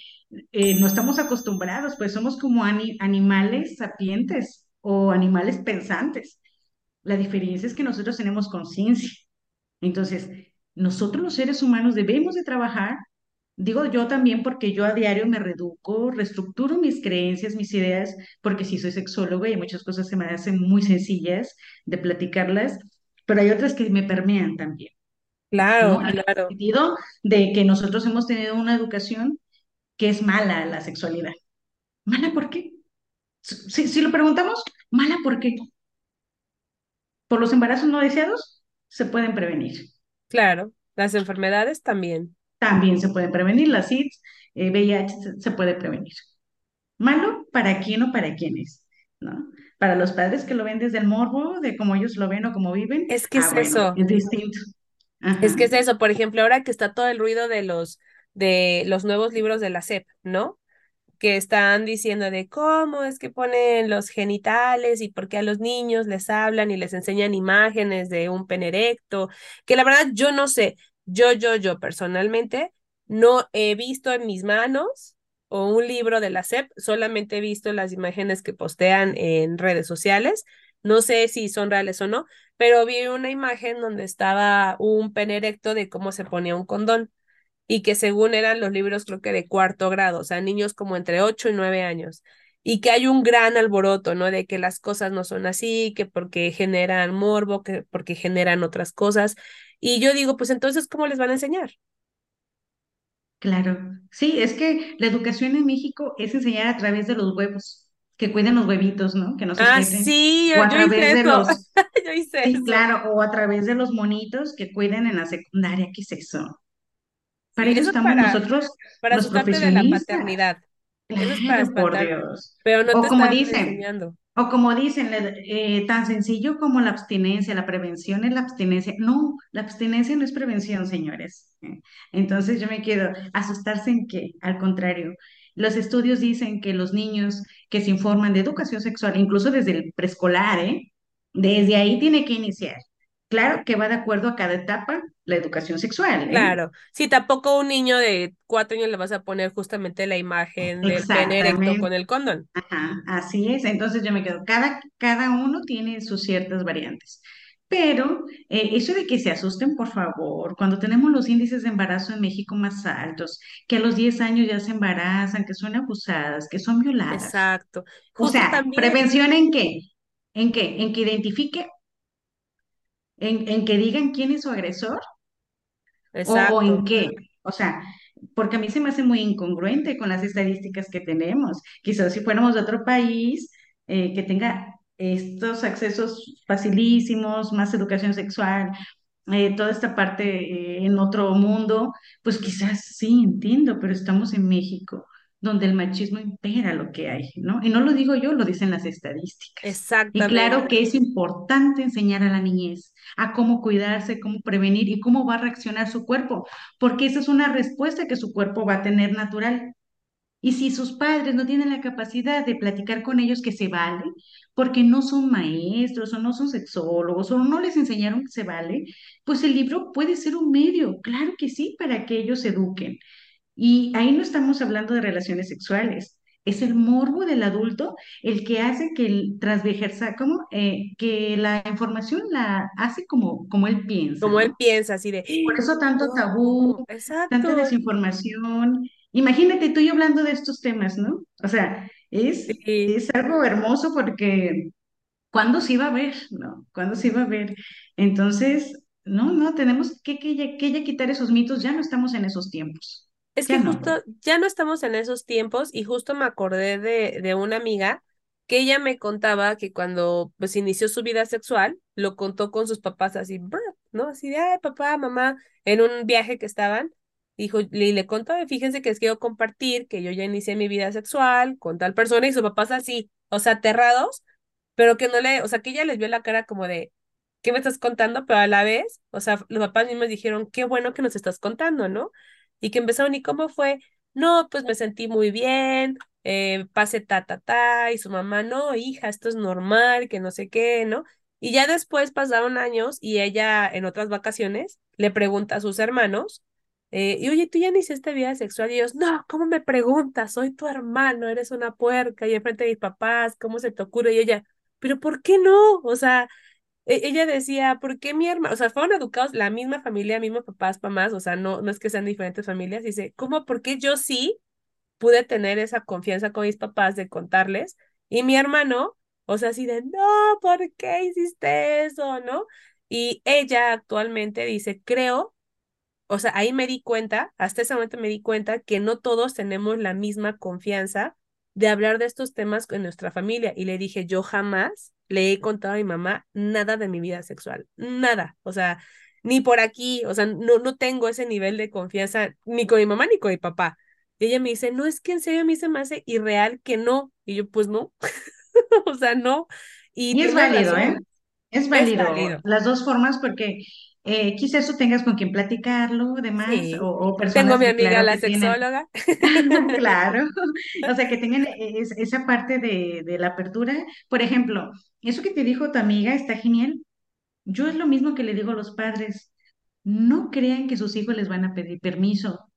eh, no estamos acostumbrados, pues somos como ani- animales sapientes o animales pensantes. La diferencia es que nosotros tenemos conciencia. Entonces, nosotros los seres humanos debemos de trabajar, digo yo también porque yo a diario me reeduco, reestructuro mis creencias, mis ideas, porque sí soy sexóloga y muchas cosas se me hacen muy sencillas de platicarlas, pero hay otras que me permean también, ¿no?
Claro,
En el
claro,
sentido de que nosotros hemos tenido una educación que es mala la sexualidad. ¿Mala por qué? Si, si lo preguntamos, ¿mala por qué? Por los embarazos no deseados se pueden prevenir.
claro. Las enfermedades también.
También se puede prevenir, la SIDS, eh, VIH se, puede prevenir. ¿Malo para quién o para quiénes? ¿No? Para los padres que lo ven desde el morbo, de cómo ellos lo ven o cómo viven,
Es que
ah,
es
bueno,
eso,
es distinto.
es que es eso. Por ejemplo, ahora que está todo el ruido de los de los nuevos libros de la SEP, ¿no? Que están diciendo de cómo es que ponen los genitales y por qué a los niños les hablan y les enseñan imágenes de un pene erecto, que la verdad yo no sé, yo, yo, yo personalmente no he visto en mis manos o un libro de la SEP, solamente he visto las imágenes que postean en redes sociales, no sé si son reales o no, pero vi una imagen donde estaba un pene erecto de cómo se ponía un condón y que según eran los libros creo que de cuarto grado, o sea, niños como entre 8 y 9 años. Y que hay un gran alboroto, ¿no? De que las cosas no son así, que porque generan morbo, que porque generan otras cosas. Y yo digo, pues entonces, ¿cómo les van a enseñar?
Claro, sí, es que la educación en México es enseñar a través de los huevos, que cuiden los huevitos, ¿no? Que no se
Ah, sí,
o
yo,
a
yo hice
través de
eso,
los,
yo hice
sí,
eso.
claro, o a través de los monitos que cuiden en la secundaria, ¿qué es eso? Para
Sí,
eso
eso es
estamos
para,
nosotros,
para
los
asustarte de la
profesionistas.
paternidad. Eso es para
Claro, por Dios.
pero no te
O como
están
dicen,
enseñando.
o como dicen, eh, tan sencillo como la abstinencia, la prevención es la abstinencia. No, la abstinencia no es prevención, señores. Entonces yo me quedo, ¿asustarse en qué? Al contrario, los estudios dicen que los niños que se informan de educación sexual, incluso desde el preescolar, ¿eh? Desde ahí tiene que iniciar. Claro que va de acuerdo a cada etapa la educación sexual, ¿eh?
Claro, sí, tampoco un niño de cuatro años le vas a poner justamente la imagen del pene erecto con el condón.
Ajá, así es, entonces yo me quedo, cada, cada uno tiene sus ciertas variantes, pero eh, eso de que se asusten, por favor, cuando tenemos los índices de embarazo en México más altos, que a los 10 años ya se embarazan, que son abusadas, que son violadas,
Exacto.
o
Justo
sea,
también,
¿prevención en qué? ¿En qué? ¿En que identifique? ¿En, en que digan quién es su agresor? ¿O, o en
exacto.
qué? O sea, porque a mí se me hace muy incongruente con las estadísticas que tenemos. Quizás si fuéramos de otro país eh, que tenga estos accesos facilísimos, más educación sexual, eh, toda esta parte eh, en otro mundo, pues quizás sí, entiendo, pero estamos en México, donde el machismo impera lo que hay, ¿no? Y no lo digo yo, lo dicen las estadísticas. Y claro
Exactamente.
que es importante enseñar a la niñez a cómo cuidarse, cómo prevenir y cómo va a reaccionar su cuerpo, porque esa es una respuesta que su cuerpo va a tener natural. Y si sus padres no tienen la capacidad de platicar con ellos que se vale, porque no son maestros o no son sexólogos o no les enseñaron que se vale, pues el libro puede ser un medio, claro que sí, para que ellos se eduquen. Y ahí no estamos hablando de relaciones sexuales. Es el morbo del adulto el que hace que el transversal, como eh, que la información la hace como, como él piensa,
Como él
¿no?
piensa así de,
Por eso
"Ah,
tanto tabú,
no,
tanta
exacto.
desinformación. Imagínate tú y yo hablando de estos temas, ¿no? O sea, es,
Sí.
es algo hermoso porque ¿cuándo se iba a ver? ¿No? ¿Cuándo se iba a ver? Entonces, no, no, tenemos que, que, que ya quitar esos mitos, ya no estamos en esos tiempos,
Es
ya
que
no.
justo ya no estamos en esos tiempos y justo me acordé de, de una amiga que ella me contaba que cuando pues inició su vida sexual, lo contó con sus papás así, ¿no? Así de, ay, papá, mamá, en un viaje que estaban, dijo, y le contó, fíjense que les quiero compartir que yo ya inicié mi vida sexual con tal persona y sus papás así, o sea, aterrados, pero que no le, o sea, que ella les vio la cara como de, ¿qué me estás contando? Pero a la vez, o sea, los papás mismos dijeron, qué bueno que nos estás contando, ¿no? Y que empezaron, ¿y cómo fue? No, pues me sentí muy bien, eh, pasé ta, ta, ta, y su mamá, no, hija, esto es normal, que no sé qué, ¿no? Y ya después pasaron años y ella en otras vacaciones le pregunta a sus hermanos, eh, y oye, ¿tú ya iniciaste vida sexual? Y ellos, no, ¿cómo me preguntas? Soy tu hermano, eres una puerca, y enfrente de mis papás, ¿cómo se te ocurre? Y ella, pero ¿por qué no? O sea, ella decía, ¿por qué mi hermano? O sea, fueron educados la misma familia, mismos papás, mamás, o sea, no, no es que sean diferentes familias. Dice, ¿cómo? ¿Por qué yo sí pude tener esa confianza con mis papás de contarles? Y mi hermano, o sea, así de, no, ¿por qué hiciste eso? ¿No? Y ella actualmente dice, creo o sea, ahí me di cuenta, hasta ese momento me di cuenta que no todos tenemos la misma confianza de hablar de estos temas en nuestra familia. Y le dije, yo jamás le he contado a mi mamá nada de mi vida sexual, nada, o sea, ni por aquí, o sea, no, no tengo ese nivel de confianza ni con mi mamá ni con mi papá. Y ella me dice, no, es que en serio a mí se me hace irreal que no. Y yo, pues no, o sea, no. Y
Y es válido, ¿eh?
razón,
Es
es
válido
válido,
las dos formas porque eh, quizás tú tengas con quien platicarlo, demás, o,
sí.
o
Tengo
personas
mi
que
amiga
claro
la
que tienen,
sexóloga.
claro, o sea, que tengan es- esa parte de, de la apertura. Por ejemplo, eso que te dijo tu amiga está genial. Yo es lo mismo que le digo a los padres. No crean que sus hijos les van a pedir permiso.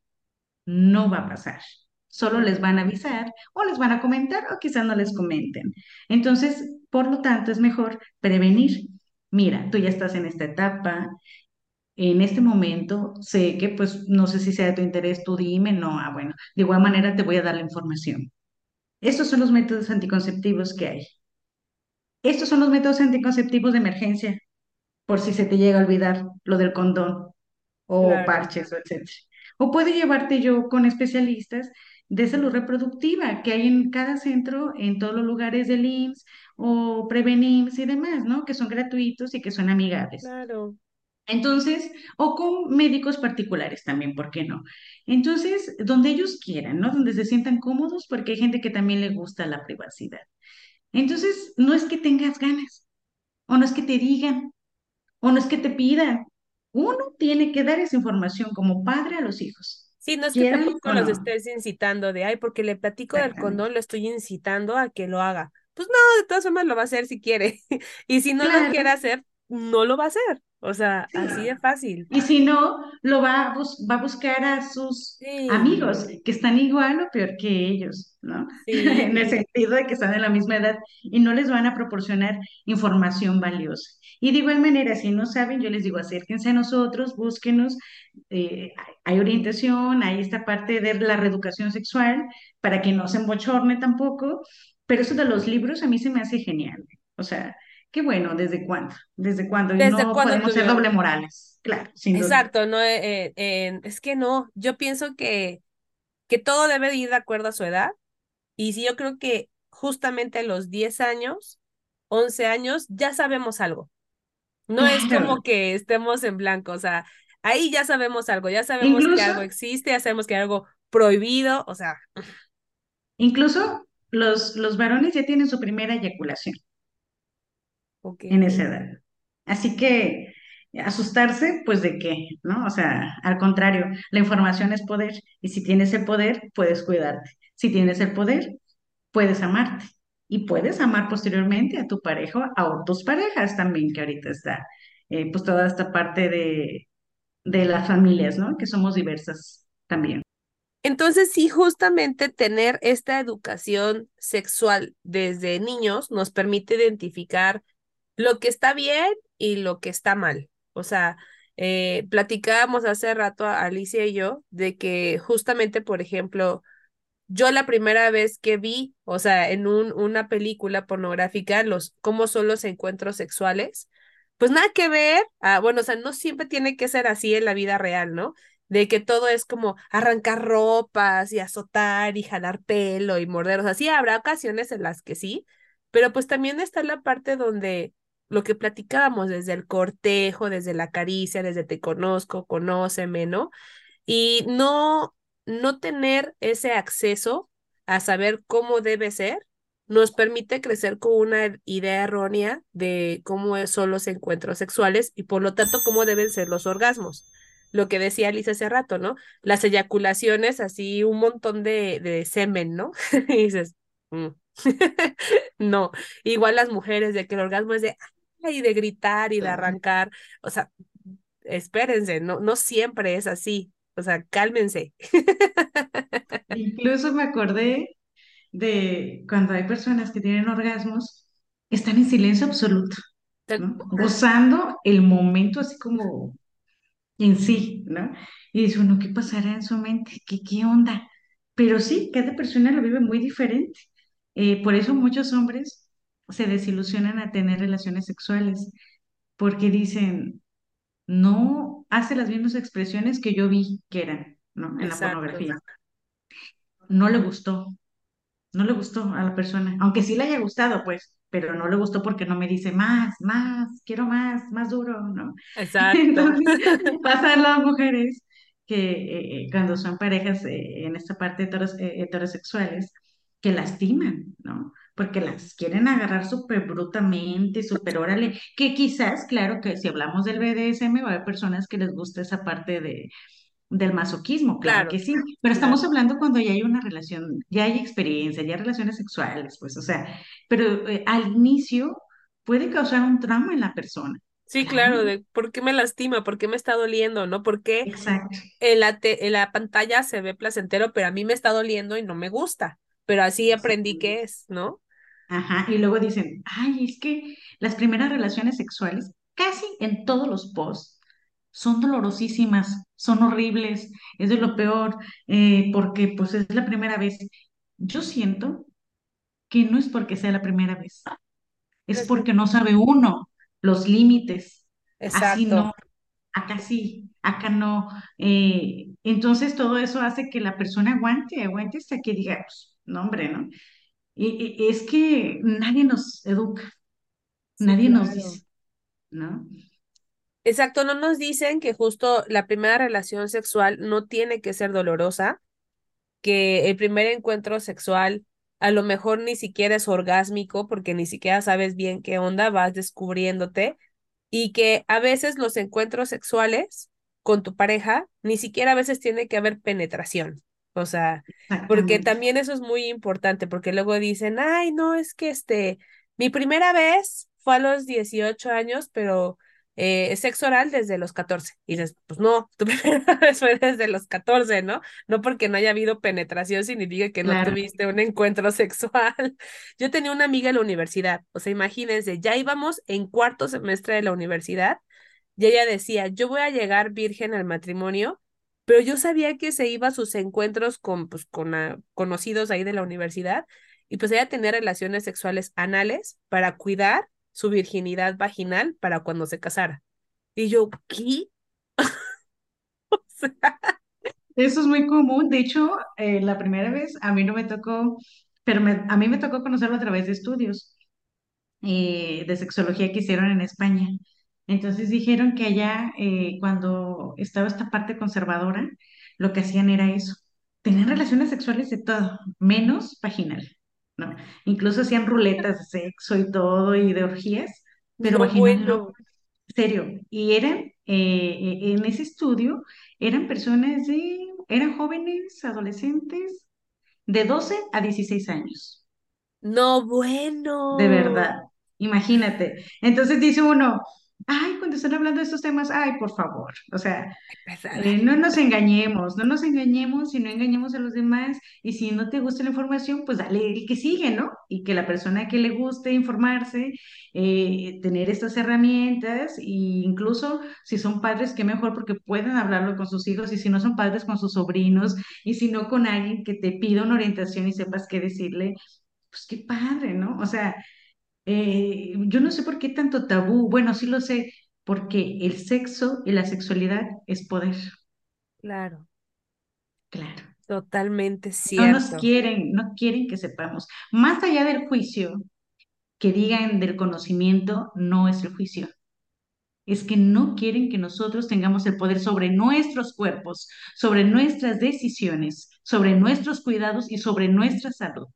No va a pasar. Solo les van a avisar o les van a comentar o quizás no les comenten. Entonces, por lo tanto, es mejor prevenir. Mira, tú ya estás en esta etapa, en este momento, sé que pues no sé si sea de tu interés, tú dime, no, ah, bueno, de igual manera te voy a dar la información. Estos son los métodos anticonceptivos que hay. Estos son los métodos anticonceptivos de emergencia, por si se te llega a olvidar lo del condón o
Claro,
parches o etcétera. O puede llevarte yo con especialistas de salud reproductiva que hay en cada centro, en todos los lugares del IMSS o Prevenims y demás, ¿no? Que son gratuitos y que son amigables.
claro.
Entonces, o con médicos particulares también, ¿por qué no? Entonces, donde ellos quieran, ¿no? Donde se sientan cómodos, porque hay gente que también le gusta la privacidad. Entonces, no es que tengas ganas, o no es que te digan, o no es que te pidan. Uno tiene que dar esa información como padre a los hijos,
Sí, no es que tampoco los
no.
estés incitando de, ay, porque le platico del condón, lo estoy incitando a que lo haga. Pues no, de todas formas lo va a hacer si quiere. Y si no lo quiere hacer, no lo va a hacer. O sea,
sí.
así de fácil.
Y si no, lo va a, bus- va a buscar a sus
Sí,
amigos que están igual o peor que ellos, ¿no? En el sentido de que están de la misma edad y no les van a proporcionar información valiosa. Y de igual manera, si no saben, yo les digo, acérquense a nosotros, búsquenos. eh, hay orientación, hay esta parte de la reeducación sexual para que no se embochorne tampoco, pero eso de los libros a mí se me hace genial. O sea, qué bueno, ¿desde cuándo? ¿Desde cuándo?
¿Desde
no
cuándo
podemos ser doble morales, claro, sin.
Exacto, no, Eh, eh, es que no, yo pienso que, que todo debe de ir de acuerdo a su edad. Y sí, yo creo que justamente a los 10 años, 11 años, ya sabemos algo. No es como que estemos en blanco, o sea, ahí ya sabemos algo, ya sabemos que algo existe, ya sabemos que hay algo prohibido, o sea,
incluso los, los varones ya tienen su primera eyaculación en esa edad. Así que asustarse, pues de qué, ¿no? O sea, al contrario, la información es poder y si tienes el poder, puedes cuidarte. Si tienes el poder, puedes amarte y puedes amar posteriormente a tu pareja, a tus parejas también, que ahorita está, eh, pues toda esta parte de, de las familias, ¿no? Que somos diversas también.
Entonces, sí, justamente tener esta educación sexual desde niños nos permite identificar lo que está bien y lo que está mal. O sea, eh, platicábamos hace rato a Alicia y yo de que justamente, por ejemplo, Yo la primera vez que vi, o sea, en un, una película pornográfica, los, cómo son los encuentros sexuales, pues nada que ver, ah, bueno, o sea, no siempre tiene que ser así en la vida real, ¿no? De que todo es como arrancar ropas y azotar y jalar pelo y morder, o sea, sí habrá ocasiones en las que sí, pero pues también está la parte donde lo que platicábamos desde el cortejo, desde la caricia, desde te conozco, conóceme, ¿no? Y no, no tener ese acceso a saber cómo debe ser nos permite crecer con una idea errónea de cómo son los encuentros sexuales y por lo tanto cómo deben ser los orgasmos. Lo que decía Lisa hace rato, ¿no? Las eyaculaciones, así un montón de, de semen, ¿no? Y dices, "Mm". No, igual las mujeres, de que el orgasmo es de, ay, de gritar y de arrancar, o sea, espérense, no, no siempre es así. O sea, cálmense.
Incluso me acordé de cuando hay personas que tienen orgasmos, están en silencio absoluto. Gozando el momento así como en sí, ¿no? Y dice uno, ¿qué pasará en su mente? ¿Qué, qué onda? Pero sí, cada persona lo vive muy diferente. Eh, por eso muchos hombres se desilusionan a tener relaciones sexuales, porque dicen, no hace las mismas expresiones que yo vi que eran, ¿no? En la
Exacto.
pornografía. No le gustó, no le gustó a la persona, aunque sí le haya gustado, pues, pero no le gustó porque no me dice más, más, quiero más, más duro, ¿no?
Exacto.
Entonces, pasan las mujeres que eh, eh, cuando son parejas eh, en esta parte heteros- eh, heterosexuales, que lastiman, ¿no? Porque las quieren agarrar súper brutamente, súper órale, que quizás, claro que si hablamos del BDSM, va a haber personas que les gusta esa parte de del masoquismo, claro que sí, pero estamos
claro.
hablando cuando ya hay una relación, ya hay experiencia, ya hay relaciones sexuales, pues, o sea, pero eh, al inicio puede causar un trauma en la persona.
Sí, claro, de por qué me lastima, por qué me está doliendo, ¿no? Porque
exacto.
en la, te- en la pantalla se ve placentero, pero a mí me está doliendo y no me gusta. Pero así aprendí que
Exactamente.
es, ¿no?
Ajá, y luego dicen, ay, es que las primeras relaciones sexuales, casi en todos los posts, son dolorosísimas, son horribles, es de lo peor, eh, porque pues es la primera vez. Yo siento que no es porque sea la primera vez, es porque no sabe uno los límites. Así no, acá sí, acá no. Eh, entonces todo eso hace que la persona aguante, aguante hasta que diga, pues, no, hombre, ¿no? Y, y- es que nadie nos educa,
Sí,
nadie nos dice. ¿no?
Exacto, no nos dicen que justo la primera relación sexual no tiene que ser dolorosa, que el primer encuentro sexual a lo mejor ni siquiera es orgásmico porque ni siquiera sabes bien qué onda, vas descubriéndote y que a veces los encuentros sexuales con tu pareja ni siquiera a veces tiene que haber penetración. O sea, porque también eso es muy importante porque luego dicen, ay, no, es que este, mi primera vez fue a los 18 años, pero eh, sexo oral desde los 14. Y dices, pues no, tu primera vez fue desde los 14, ¿no? No porque no haya habido penetración significa que no
Claro,
tuviste un encuentro sexual. Yo tenía una amiga en la universidad, o sea, imagínense, ya íbamos en cuarto semestre de la universidad y ella decía, yo voy a llegar virgen al matrimonio, pero yo sabía que se iba a sus encuentros con, pues, con ah, conocidos ahí de la universidad y pues ella tenía relaciones sexuales anales para cuidar su virginidad vaginal para cuando se casara. Y yo, ¿qué?
Eso es muy común. De hecho, eh, la primera vez a mí no me tocó, pero a mí me tocó conocerlo a través de estudios. eh, de sexología que hicieron en España. Entonces dijeron que allá, eh, cuando estaba esta parte conservadora, lo que hacían era eso. Tenían relaciones sexuales de todo, menos vaginal, ¿no? Incluso hacían ruletas de sexo y todo, y de orgías, pero
no bueno,
serio. Y eran, eh, eh, en ese estudio, eran personas de, eran jóvenes, adolescentes, de 12 a 16 años.
no
De
bueno.
verdad, imagínate. Entonces dice uno, ay, cuando están hablando de estos temas, ay, por favor, o sea, eh, no nos engañemos, no nos engañemos y no engañemos a los demás. Y si no te gusta la información, pues dale el que sigue, ¿no? Y que la persona que le guste informarse, eh, tener estas herramientas, e incluso si son padres, qué mejor porque pueden hablarlo con sus hijos, y si no son padres, con sus sobrinos, y si no con alguien que te pida una orientación y sepas qué decirle, pues qué padre, ¿no? O sea, eh, yo no sé por qué tanto tabú. Bueno, sí lo sé, porque el sexo y la sexualidad es poder.
Claro,
Claro.
totalmente
No nos
cierto.
quieren, no quieren que sepamos. Más allá del juicio, que digan del conocimiento, no es el juicio. Es que no quieren que nosotros tengamos el poder sobre nuestros cuerpos, sobre nuestras decisiones, sobre nuestros cuidados y sobre nuestra salud.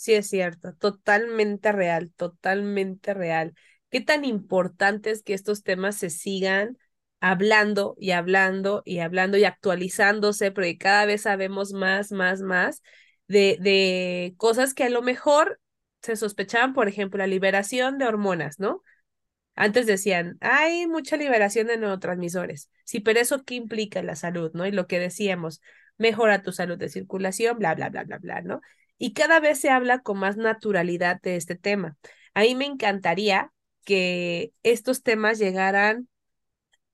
Sí, es cierto, totalmente real, totalmente real. Qué tan importante es que estos temas se sigan hablando y hablando y hablando y actualizándose, porque cada vez sabemos más, más, más de, de cosas que a lo mejor se sospechaban, por ejemplo, la liberación de hormonas, ¿no? Antes decían, hay mucha liberación de neurotransmisores. Sí, pero eso qué implica la salud, ¿no? Y lo que decíamos, mejora tu salud de circulación, bla, bla, bla, bla, bla, ¿no? Y cada vez se habla con más naturalidad de este tema. A mí me encantaría que estos temas llegaran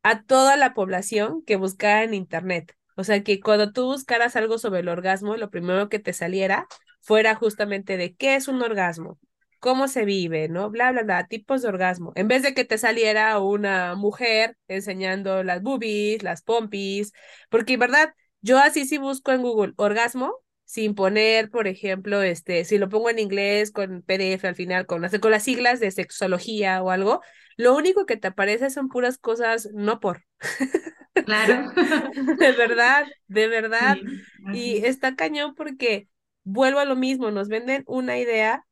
a toda la población que buscara en Internet. O sea, que cuando tú buscaras algo sobre el orgasmo, lo primero que te saliera fuera justamente de qué es un orgasmo, cómo se vive, ¿no? Bla, bla, bla, tipos de orgasmo. En vez de que te saliera una mujer enseñando las boobies, las pompis, porque, ¿verdad? Yo así sí busco en Google orgasmo sin poner, por ejemplo, este, si lo pongo en inglés con PDF al final, con, con las siglas de sexología o algo, lo único que te aparece son puras cosas no por.
Claro.
De verdad, de verdad.
Sí,
Y
es.
está cañón porque vuelvo a lo mismo, nos venden una idea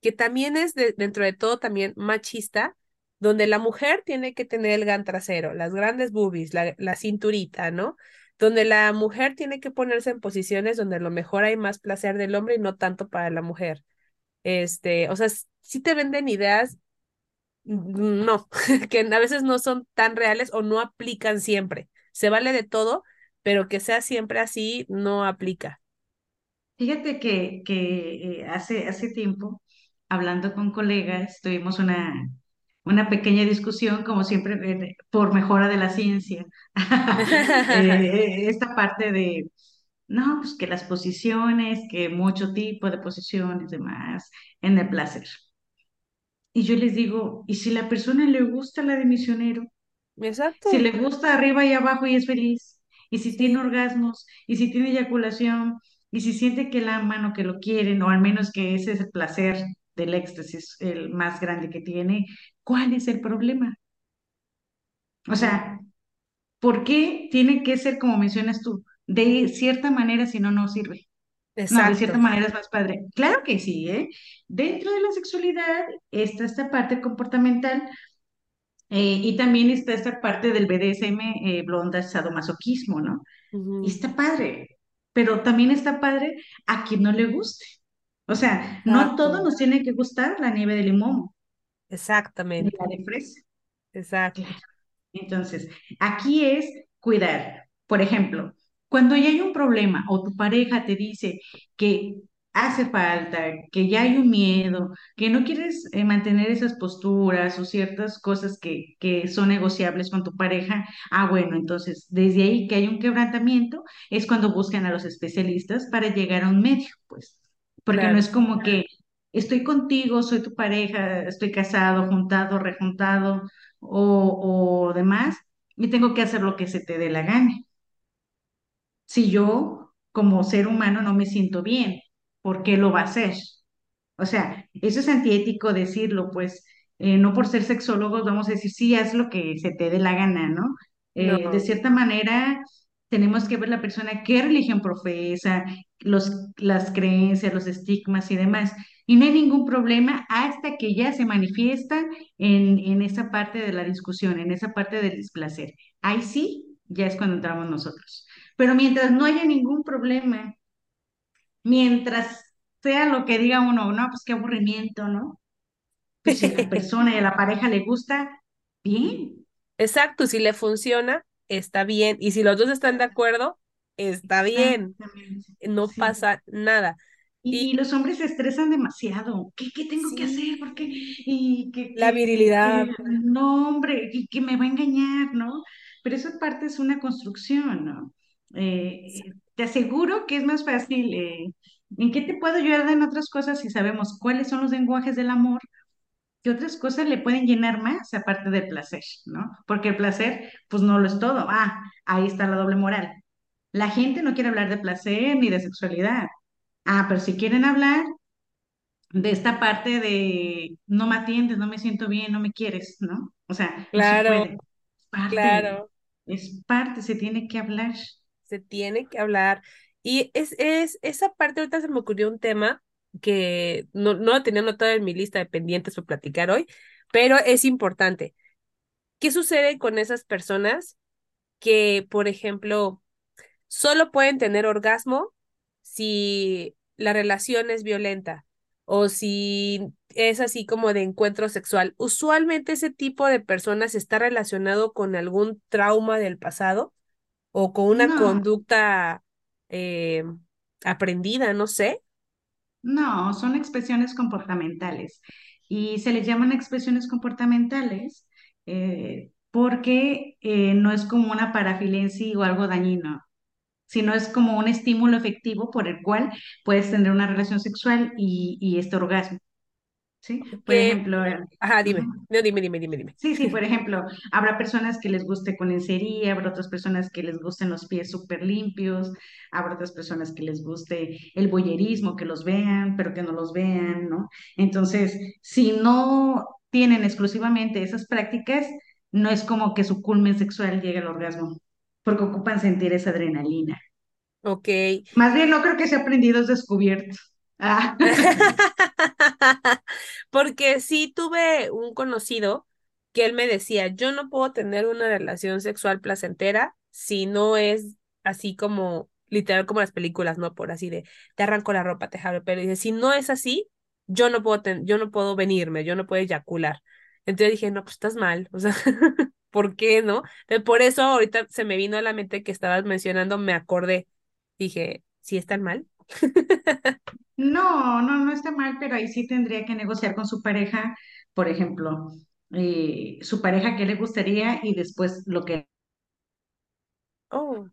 que también es de- dentro de todo también machista, donde la mujer tiene que tener el gran trasero, las grandes boobies, la, la cinturita, ¿no? Donde la mujer tiene que ponerse en posiciones donde a lo mejor hay más placer del hombre y no tanto para la mujer. Este, o sea, sí te venden ideas no, que a veces no son tan reales o no aplican siempre. Se vale de todo, pero que sea siempre así no aplica.
Fíjate que, que eh, hace, hace tiempo, hablando con colegas, tuvimos una, una pequeña discusión, como siempre, eh, por mejora de la ciencia. Eh, esta parte de, No, pues que las posiciones, que mucho tipo de posiciones, demás, en el placer. Y yo les digo, ¿y si la persona le gusta la de misionero? Si
Exacto.
le gusta arriba y abajo y es feliz, y si tiene orgasmos, y si tiene eyaculación, y si siente que la aman o que lo quieren, o al menos que ese es el placer del éxtasis, el más grande que tiene, ¿cuál es el problema? O sea, ¿por qué tiene que ser como mencionas tú? De cierta manera, si no, no sirve. No, de cierta manera es más padre. Claro que sí, ¿eh? Dentro de la sexualidad está esta parte comportamental eh, y también está esta parte del BDSM, eh, blonda, sadomasoquismo, ¿no? Y
Ujú,
está padre, pero también está padre a quien no le guste. O sea, no todo
Exacto.
nos tiene que gustar la nieve de limón ni la
Exactamente.
de fresa.
Exacto.
Entonces, aquí es cuidar. Por ejemplo, cuando ya hay un problema o tu pareja te dice que hace falta, que ya hay un miedo, que no quieres eh, mantener esas posturas o ciertas cosas que, que son negociables con tu pareja, ah, bueno, entonces desde ahí que hay un quebrantamiento es cuando buscan a los especialistas para llegar a un medio, pues, porque no es como que estoy contigo, soy tu pareja, estoy casado, juntado, rejuntado o, o demás, y tengo que hacer lo que se te dé la gana. Si yo, como ser humano, no me siento bien, ¿por qué lo va a hacer? O sea, eso es antiético decirlo, pues eh, no por ser sexólogos vamos a decir, sí, haz lo que se te dé la gana, ¿no? Eh, de cierta manera, tenemos que ver la persona qué religión profesa, los, las creencias, los estigmas y demás. Y no hay ningún problema hasta que ya se manifiesta en, en esa parte de la discusión, en esa parte del displacer. Ahí sí, ya es cuando entramos nosotros. Pero mientras no haya ningún problema, mientras sea lo que diga uno, no, pues qué aburrimiento, ¿no? Pues si la persona y a la pareja le gusta, bien.
Exacto, si le funciona, está bien. Y si los dos están de acuerdo, está bien. No
sí.
pasa nada.
Y, los hombres se estresan demasiado. ¿Qué, qué tengo que hacer? ¿Por qué? Y que,
la
que,
virilidad.
no, hombre, y que me va a engañar, ¿no? Pero esa parte es una construcción, ¿no? Eh, te aseguro que es más fácil. eh, ¿en qué te puedo ayudar en otras cosas si sabemos cuáles son los lenguajes del amor? ¿Qué otras cosas le pueden llenar más aparte del placer, ¿no? Porque el placer, pues no lo es todo. Ah, ahí está la doble moral. La gente no quiere hablar de placer ni de sexualidad. Ah, pero si quieren hablar de esta parte de no me atiendes, no me siento bien, no me quieres, ¿no? O sea, no se
Claro,
puede. Es parte,
claro.
es parte, se tiene que hablar.
Se tiene que hablar. Y es, es, esa parte ahorita se me ocurrió un tema que no, no lo tenía en mi lista de pendientes por platicar hoy, pero es importante. ¿Qué sucede con esas personas que, por ejemplo, solo pueden tener orgasmo si la relación es violenta o si es así como de encuentro sexual? Usualmente ese tipo de personas está relacionado con algún trauma del pasado o con una
No,
conducta eh, aprendida, no sé.
No, son expresiones comportamentales y se les llaman expresiones comportamentales eh, porque eh, no es como una parafilia en sí o algo dañino. sino es como un estímulo efectivo por el cual puedes tener una relación sexual y, y este orgasmo, ¿sí? Por
Que,
ejemplo,
ajá, dime, no, dime, dime, dime, dime.
Sí, sí, por ejemplo, habrá personas que les guste con lencería, habrá otras personas que les gusten los pies súper limpios, habrá otras personas que les guste el boyerismo, que los vean, pero que no los vean, ¿no? Entonces, si no tienen exclusivamente esas prácticas, no es como que su culmen sexual llegue al orgasmo, porque ocupan sentir esa adrenalina.
Ok.
Más bien, no creo que sea aprendido, es descubierto. Ah,
Porque sí tuve un conocido que él me decía, yo no puedo tener una relación sexual placentera si no es así como, literal como las películas, ¿no? Por así de, te arranco la ropa, te jalo. Y dice, si no es así, yo no puedo, ten- yo no puedo venirme, yo no puedo eyacular. Entonces dije, no, pues estás mal, o sea, ¿por qué no? Entonces, por eso ahorita se me vino a la mente que estabas mencionando, me acordé. Dije, ¿sí están mal?
no, no, no está mal, pero ahí sí tendría que negociar con su pareja, por ejemplo, eh, su pareja qué le gustaría y después lo que
Oh.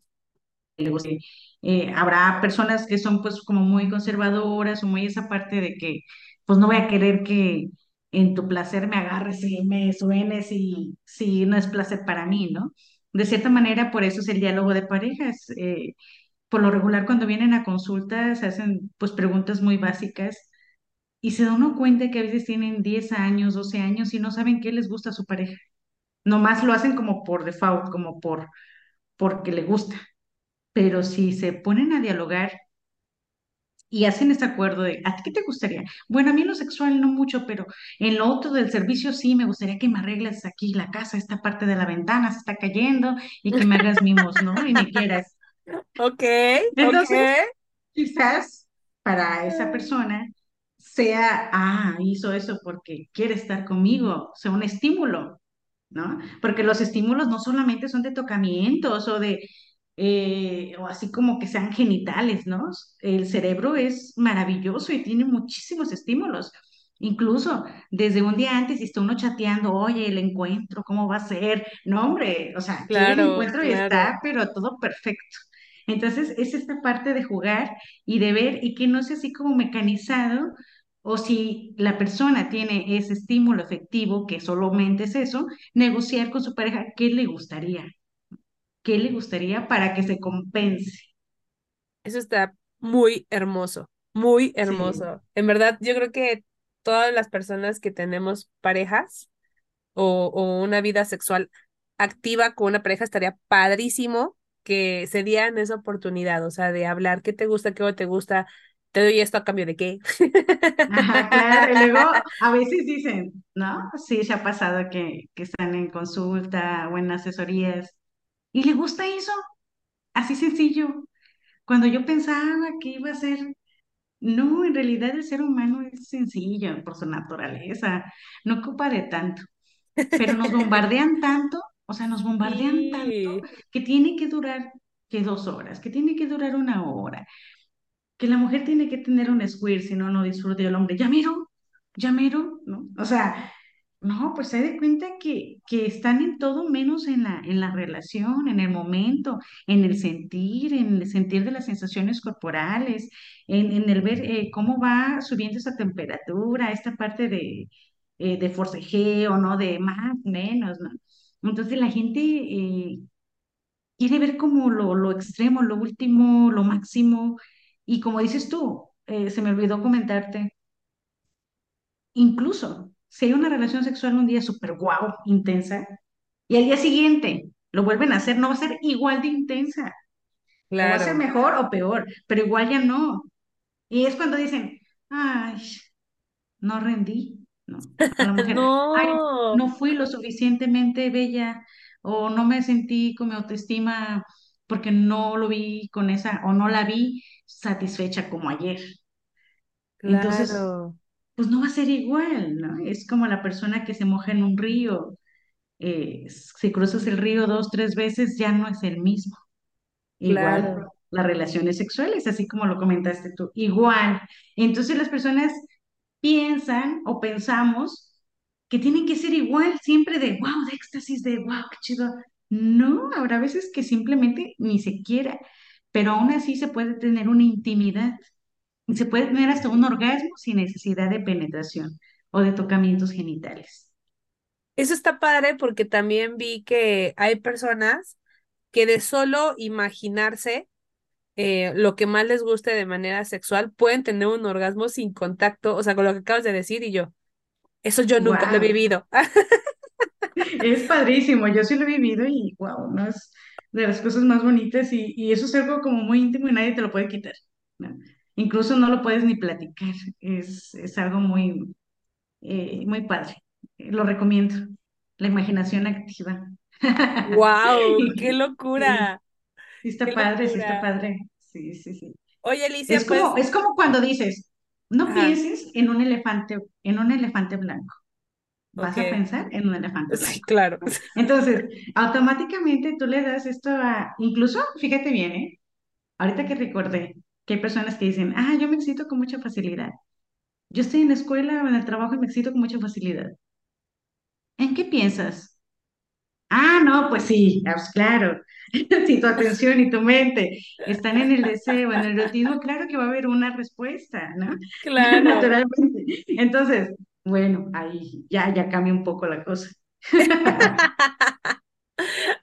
le guste. Eh, habrá personas que son pues como muy conservadoras o muy esa parte de que pues no voy a querer que en tu placer me agarres y me suenes y si no es placer para mí, ¿no? De cierta manera, por eso es el diálogo de parejas. Eh, por lo regular, cuando vienen a consultas, se hacen pues preguntas muy básicas y se da uno cuenta que a veces tienen 10 años, 12 años y no saben qué les gusta a su pareja. Nomás lo hacen como por default, como por porque le gusta. Pero si se ponen a dialogar y hacen ese acuerdo de, ¿a ti qué te gustaría? Bueno, a mí lo sexual no mucho, pero en lo otro del servicio sí, me gustaría que me arregles aquí la casa, esta parte de la ventana se está cayendo y que me hagas mimos, ¿no? Y me quieras.
Ok.
Entonces, quizás para esa persona sea, ah, hizo eso porque quiere estar conmigo, sea un estímulo, ¿no? Porque los estímulos no solamente son de tocamientos o de, eh, o así como que sean genitales, ¿no? El cerebro es maravilloso y tiene muchísimos estímulos. Incluso desde un día antes, si está uno chateando, oye, el encuentro, ¿cómo va a ser? No, hombre, o sea, quiere el
Claro,
encuentro y
claro.
está, pero todo perfecto. Entonces, es esta parte de jugar y de ver y que no sea así como mecanizado, o si la persona tiene ese estímulo efectivo, que solamente es eso, negociar con su pareja qué le gustaría, qué le gustaría para que se compense.
Eso está muy hermoso, muy
Sí,
hermoso. En verdad, yo creo que todas las personas que tenemos parejas o, o una vida sexual activa con una pareja estaría padrísimo que se dieran esa oportunidad, o sea, de hablar qué te gusta, qué no te gusta, te doy esto a cambio de qué.
ajá, claro. Y luego a veces dicen, ¿no? Sí, se ha pasado que, que están en consulta o en asesorías y le gusta eso, así sencillo. Cuando yo pensaba que iba a ser No, en realidad el ser humano es sencillo por su naturaleza, no ocupa de tanto, pero nos bombardean tanto, o sea, nos bombardean tanto que tiene que durar que dos horas, que tiene que durar una hora, que la mujer tiene que tener un squirt, si no, no disfruta el hombre, ya miro, ya miro, ¿no? O sea, no, pues se de cuenta que, que están en todo menos en la, en la relación, en el momento, en el sentir, en el sentir de las sensaciones corporales, en, en el ver eh, cómo va subiendo esa temperatura, esta parte de, eh, de forcejeo, ¿no? De más, menos, ¿no? Entonces la gente eh, quiere ver como lo, lo extremo, lo último, lo máximo, y como dices tú, eh, se me olvidó comentarte Incluso si hay una relación sexual un día súper guau, intensa, y al día siguiente lo vuelven a hacer, no va a ser igual de intensa, o va a ser
claro.
mejor o peor, pero igual ya no. Y es cuando dicen, ay, no rendí, ¿no? O la mujer, ay,
No,
no fui lo suficientemente bella, o no me sentí con mi autoestima porque no lo vi con esa, o no la vi satisfecha como ayer. Entonces, pues no va a ser igual, ¿no? Es como la persona que se moja en un río. eh, si cruzas el río dos, tres veces, ya no es el mismo. Igual,
claro.
las relaciones sexuales, así como lo comentaste tú, igual. Entonces las personas piensan o pensamos que tienen que ser igual, siempre de wow, de éxtasis, de wow, qué chido. No, habrá veces que simplemente ni siquiera, pero aún así se puede tener una intimidad y se puede tener hasta un orgasmo sin necesidad de penetración o de tocamientos genitales.
Eso está padre porque también vi que hay personas que de solo imaginarse eh, lo que más les guste de manera sexual pueden tener un orgasmo sin contacto, o sea, con lo que acabas de decir y yo, eso yo nunca lo he vivido.
es padrísimo, yo sí lo he vivido y wow, no es de las cosas más bonitas y, y eso es algo como muy íntimo y nadie te lo puede quitar, ¿no? Incluso no lo puedes ni platicar, es, es algo muy, eh, muy padre, lo recomiendo, la imaginación activa.
¡Wow! ¡Qué locura!
Sí
¡Qué
está padre, sí está padre, sí, sí, sí.
Oye,
Es
Alicia,
como,
pues,
es como cuando dices, no
ajá,
pienses en un elefante, en un elefante blanco, vas a pensar en un elefante
Sí,
blanco.
claro.
Entonces, automáticamente tú le das esto a, incluso, fíjate bien, ¿eh? Ahorita que recordé que hay personas que dicen, ah, yo me excito con mucha facilidad. Yo estoy en la escuela o en el trabajo y me excito con mucha facilidad. ¿En qué piensas? Ah, no, pues sí, ah, pues claro. Si tu atención y tu mente están en el deseo, en el erotismo, claro que va a haber una respuesta, ¿no?
Claro.
Naturalmente. Entonces, bueno, ahí ya, ya cambia un poco la cosa.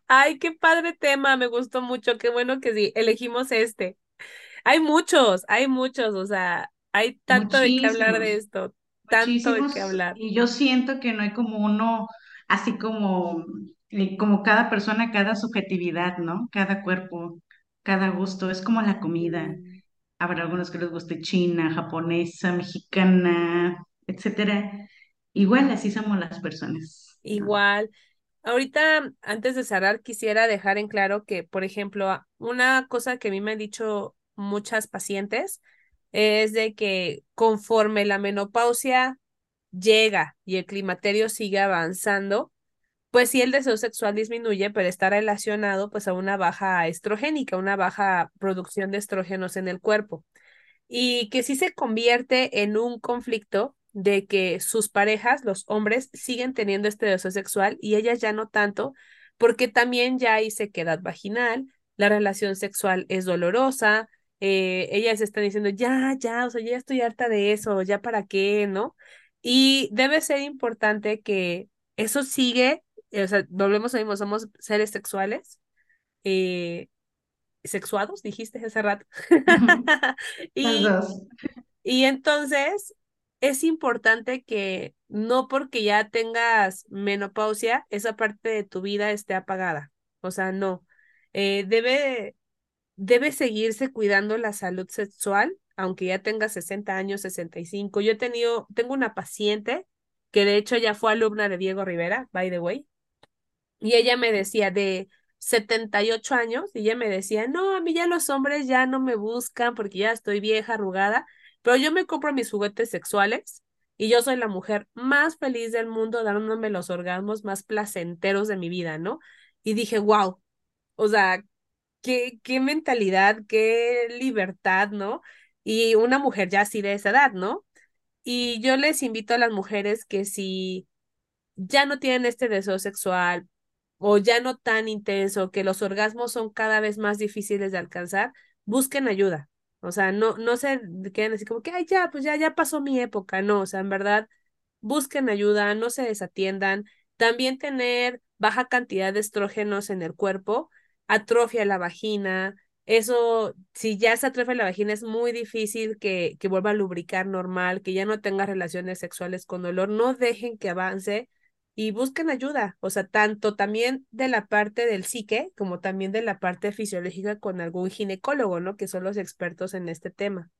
Ay, qué padre tema, me gustó mucho, qué bueno que sí, elegimos este. Hay muchos, hay muchos, o sea, hay tanto de qué hablar de esto, tanto de qué hablar.
Y yo siento que no hay como uno, así como, como cada persona, cada subjetividad, ¿no? Cada cuerpo, cada gusto. Es como la comida. Habrá algunos que les guste china, japonesa, mexicana, etcétera. Igual así somos las personas.
Igual. Ahorita, antes de cerrar, quisiera dejar en claro que, por ejemplo, una cosa que a mí me han dicho muchas pacientes es de que conforme la menopausia llega y el climaterio sigue avanzando, pues sí el deseo sexual disminuye, pero está relacionado pues a una baja estrogénica, una baja producción de estrógenos en el cuerpo y que sí se convierte en un conflicto de que sus parejas, los hombres, siguen teniendo este deseo sexual y ellas ya no tanto, porque también ya hay sequedad vaginal, la relación sexual es dolorosa, eh, ellas están diciendo, ya, ya, o sea, ya estoy harta de eso, ya para qué, ¿no? Y debe ser importante que eso sigue, o sea, volvemos a mismo, somos seres sexuales, eh, sexuados, dijiste hace rato. Y entonces es importante que no porque ya tengas menopausia, esa parte de tu vida esté apagada. O sea, no. Eh, debe, debe seguirse cuidando la salud sexual, aunque ya tenga 60 años, 65. Yo he tenido, tengo una paciente que de hecho ya fue alumna de Diego Rivera, by the way, y ella me decía de 78 años, y ella me decía, no, a mí ya los hombres ya no me buscan porque ya estoy vieja, arrugada, pero yo me compro mis juguetes sexuales y yo soy la mujer más feliz del mundo dándome los orgasmos más placenteros de mi vida, ¿no? Y dije, wow, o sea, qué, qué mentalidad, qué libertad, ¿no? Y una mujer ya así de esa edad, ¿no? Y yo les invito a las mujeres que si ya no tienen este deseo sexual o ya no tan intenso, que los orgasmos son cada vez más difíciles de alcanzar, busquen ayuda. O sea, no, no se queden así como que, ay, ya, pues ya, ya pasó mi época. No, o sea, en verdad, busquen ayuda, no se desatiendan. También tener baja cantidad de estrógenos en el cuerpo atrofia la vagina. Eso, si ya se atrofia la vagina, es muy difícil que, que vuelva a lubricar normal, que ya no tenga relaciones sexuales con dolor. No dejen que avance y busquen ayuda, o sea, tanto también de la parte del psique como también de la parte fisiológica con algún ginecólogo, ¿no? Que son los expertos en este tema.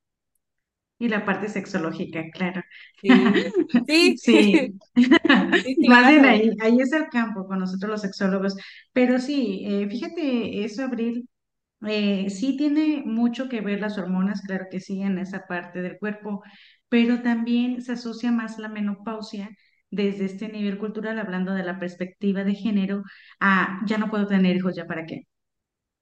Y la parte sexológica, claro.
Sí, sí,
Sí,
sí,
más bien ahí, ahí es el campo con nosotros los sexólogos. Pero sí, eh, fíjate, eso, Abril, eh, sí tiene mucho que ver las hormonas, claro que sí, en esa parte del cuerpo, pero también se asocia más la menopausia desde este nivel cultural, hablando de la perspectiva de género, a ya no puedo tener hijos, ¿ya para qué?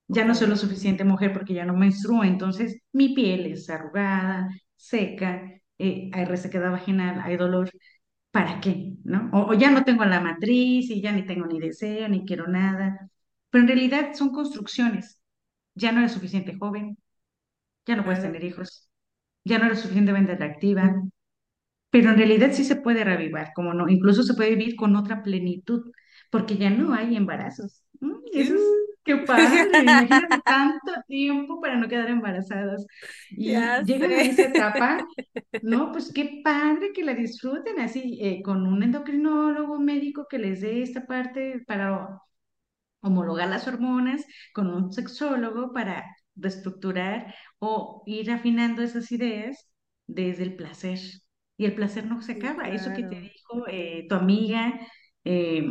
ya no soy lo suficiente mujer porque ya no menstruo, entonces mi piel es arrugada, seca, eh, hay resequedad vaginal, hay dolor, ¿para qué? ¿No? O, o ya no tengo la matriz y ya ni tengo ni deseo, ni quiero nada, pero en realidad son construcciones, ya no eres suficiente joven, ya no puedes tener hijos, ya no eres suficientemente atractiva, pero en realidad sí se puede reavivar, como no, incluso se puede vivir con otra plenitud, porque ya no hay embarazos. Mm, eso es,
Uh.
qué padre, imagínate tanto tiempo para no quedar embarazadas. Y
Ya
llegan a
sé.
esa etapa, no, pues qué padre que la disfruten así, eh, con un endocrinólogo, un médico que les dé esta parte para homologar las hormonas con un sexólogo para reestructurar o ir afinando esas ideas desde el placer. Y el placer no se
Sí,
acaba. Eso que te dijo eh, tu amiga, eh,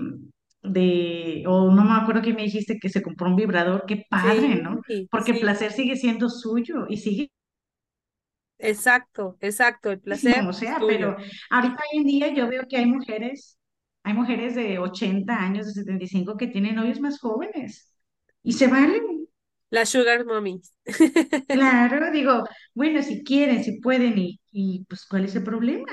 de, o no me acuerdo que me dijiste que se compró un vibrador, qué padre,
Sí,
¿no? Porque el
sí,
placer sigue siendo suyo y sigue
exacto, exacto. El placer
como
es
sea,
tuyo.
pero ahorita hoy en día yo veo que hay mujeres, hay mujeres de 80 años, de 75 que tienen novios más jóvenes y se valen.
Las sugar mommies.
Claro, digo, bueno, si quieren, si pueden, y, y pues, ¿cuál es el problema?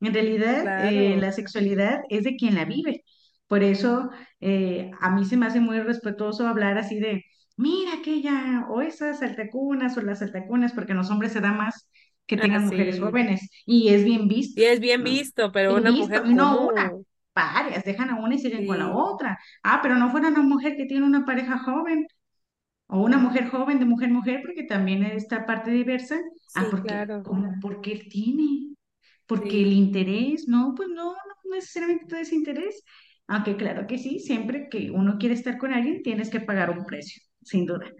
En realidad, eh,
Claro,
la sexualidad es de quien la vive, Por eso eh, a mí se me hace muy respetuoso hablar así de, mira aquella, o esas saltacunas, o las saltacunas, porque en los hombres se da más que
Ah,
tengan mujeres
sí.
jóvenes, y es bien visto,
Y es bien
¿no?
visto, pero
Bien
una
visto,
mujer,
no una, varias, dejan a una y siguen con la
Sí,
otra. Ah, pero no fuera una mujer que tiene una pareja joven, o una mujer joven de mujer mujer, porque también esta parte diversa. Ah, porque,
claro.
¿cómo? Porque él tiene, porque el interés, no, pues no, no necesariamente todo ese interés. Aunque claro que sí, siempre que uno quiere estar con alguien, tienes que pagar un precio, sin duda.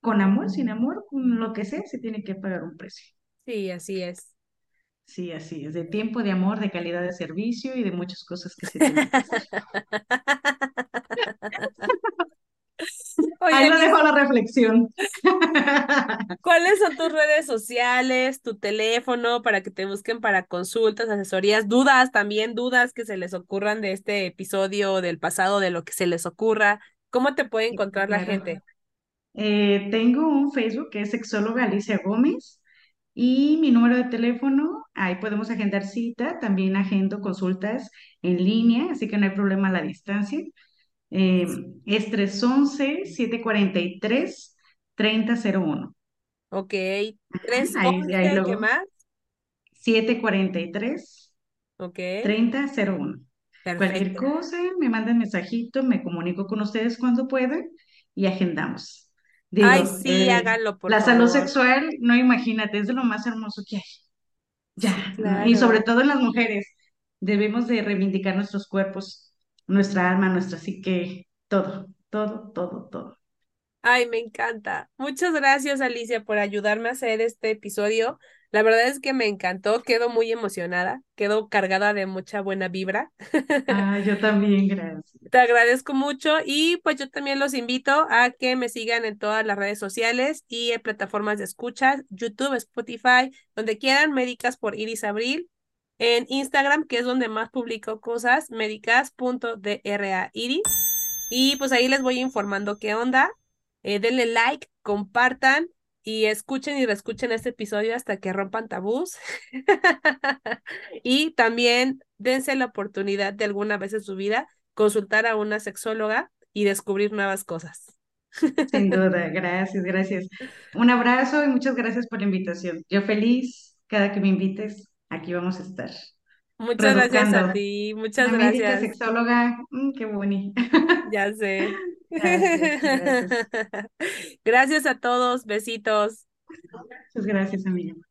Con amor, sin amor, con lo que sea, se tiene que pagar un precio.
sí, así es.
Sí, así es, de tiempo, de amor, de calidad de servicio y de muchas cosas que se tienen que hacer. Ahí lo dejo a la reflexión.
¿cuáles son tus redes sociales, tu teléfono para que te busquen para consultas, asesorías, dudas, también dudas que se les ocurran de este episodio, del pasado, de lo que se les ocurra? ¿Cómo te puede encontrar la gente?
Eh, tengo un Facebook que es sexóloga Alicia Gómez y mi número de teléfono, ahí podemos agendar cita, también agendo consultas en línea, así que no hay problema a la distancia. Eh, es 311-743-3001.
Ok, tres
Ajá, Ahí, ahí
once, ¿qué
luego,
más?
743-3001.
Ok,
Cualquier
perfecto.
cosa, me mandan mensajito, me comunico con ustedes cuando puedan y agendamos.
Ay, sí,
eh,
háganlo, por
la salud sexual, no imagínate, es de lo más hermoso que hay.
Sí,
Ya. Y sobre todo en las mujeres, debemos de reivindicar nuestros cuerpos, nuestra alma, nuestra psique, todo, todo, todo, todo.
Ay, me encanta. Muchas gracias, Alicia, por ayudarme a hacer este episodio. La verdad es que me encantó, quedo muy emocionada, quedo cargada de mucha buena vibra.
Ah, yo también, gracias.
Te agradezco mucho y pues yo también los invito a que me sigan en todas las redes sociales y en plataformas de escucha, YouTube, Spotify, donde quieran, Médicas por Iris Abril, en Instagram, que es donde más publico cosas, médicas.drairis. Y pues ahí les voy informando qué onda. Eh, denle like, compartan y escuchen y reescuchen este episodio hasta que rompan tabús. Y también dense la oportunidad de alguna vez en su vida consultar a una sexóloga y descubrir nuevas cosas.
Sin duda, gracias, gracias. Un abrazo y muchas gracias por la invitación. Yo feliz, cada que me invites, aquí vamos a estar.
Muchas gracias a ti, muchas gracias.
sexóloga, mm, qué bonito.
Ya sé.
Gracias, gracias.
Gracias a todos, besitos.
Muchas gracias, amiga.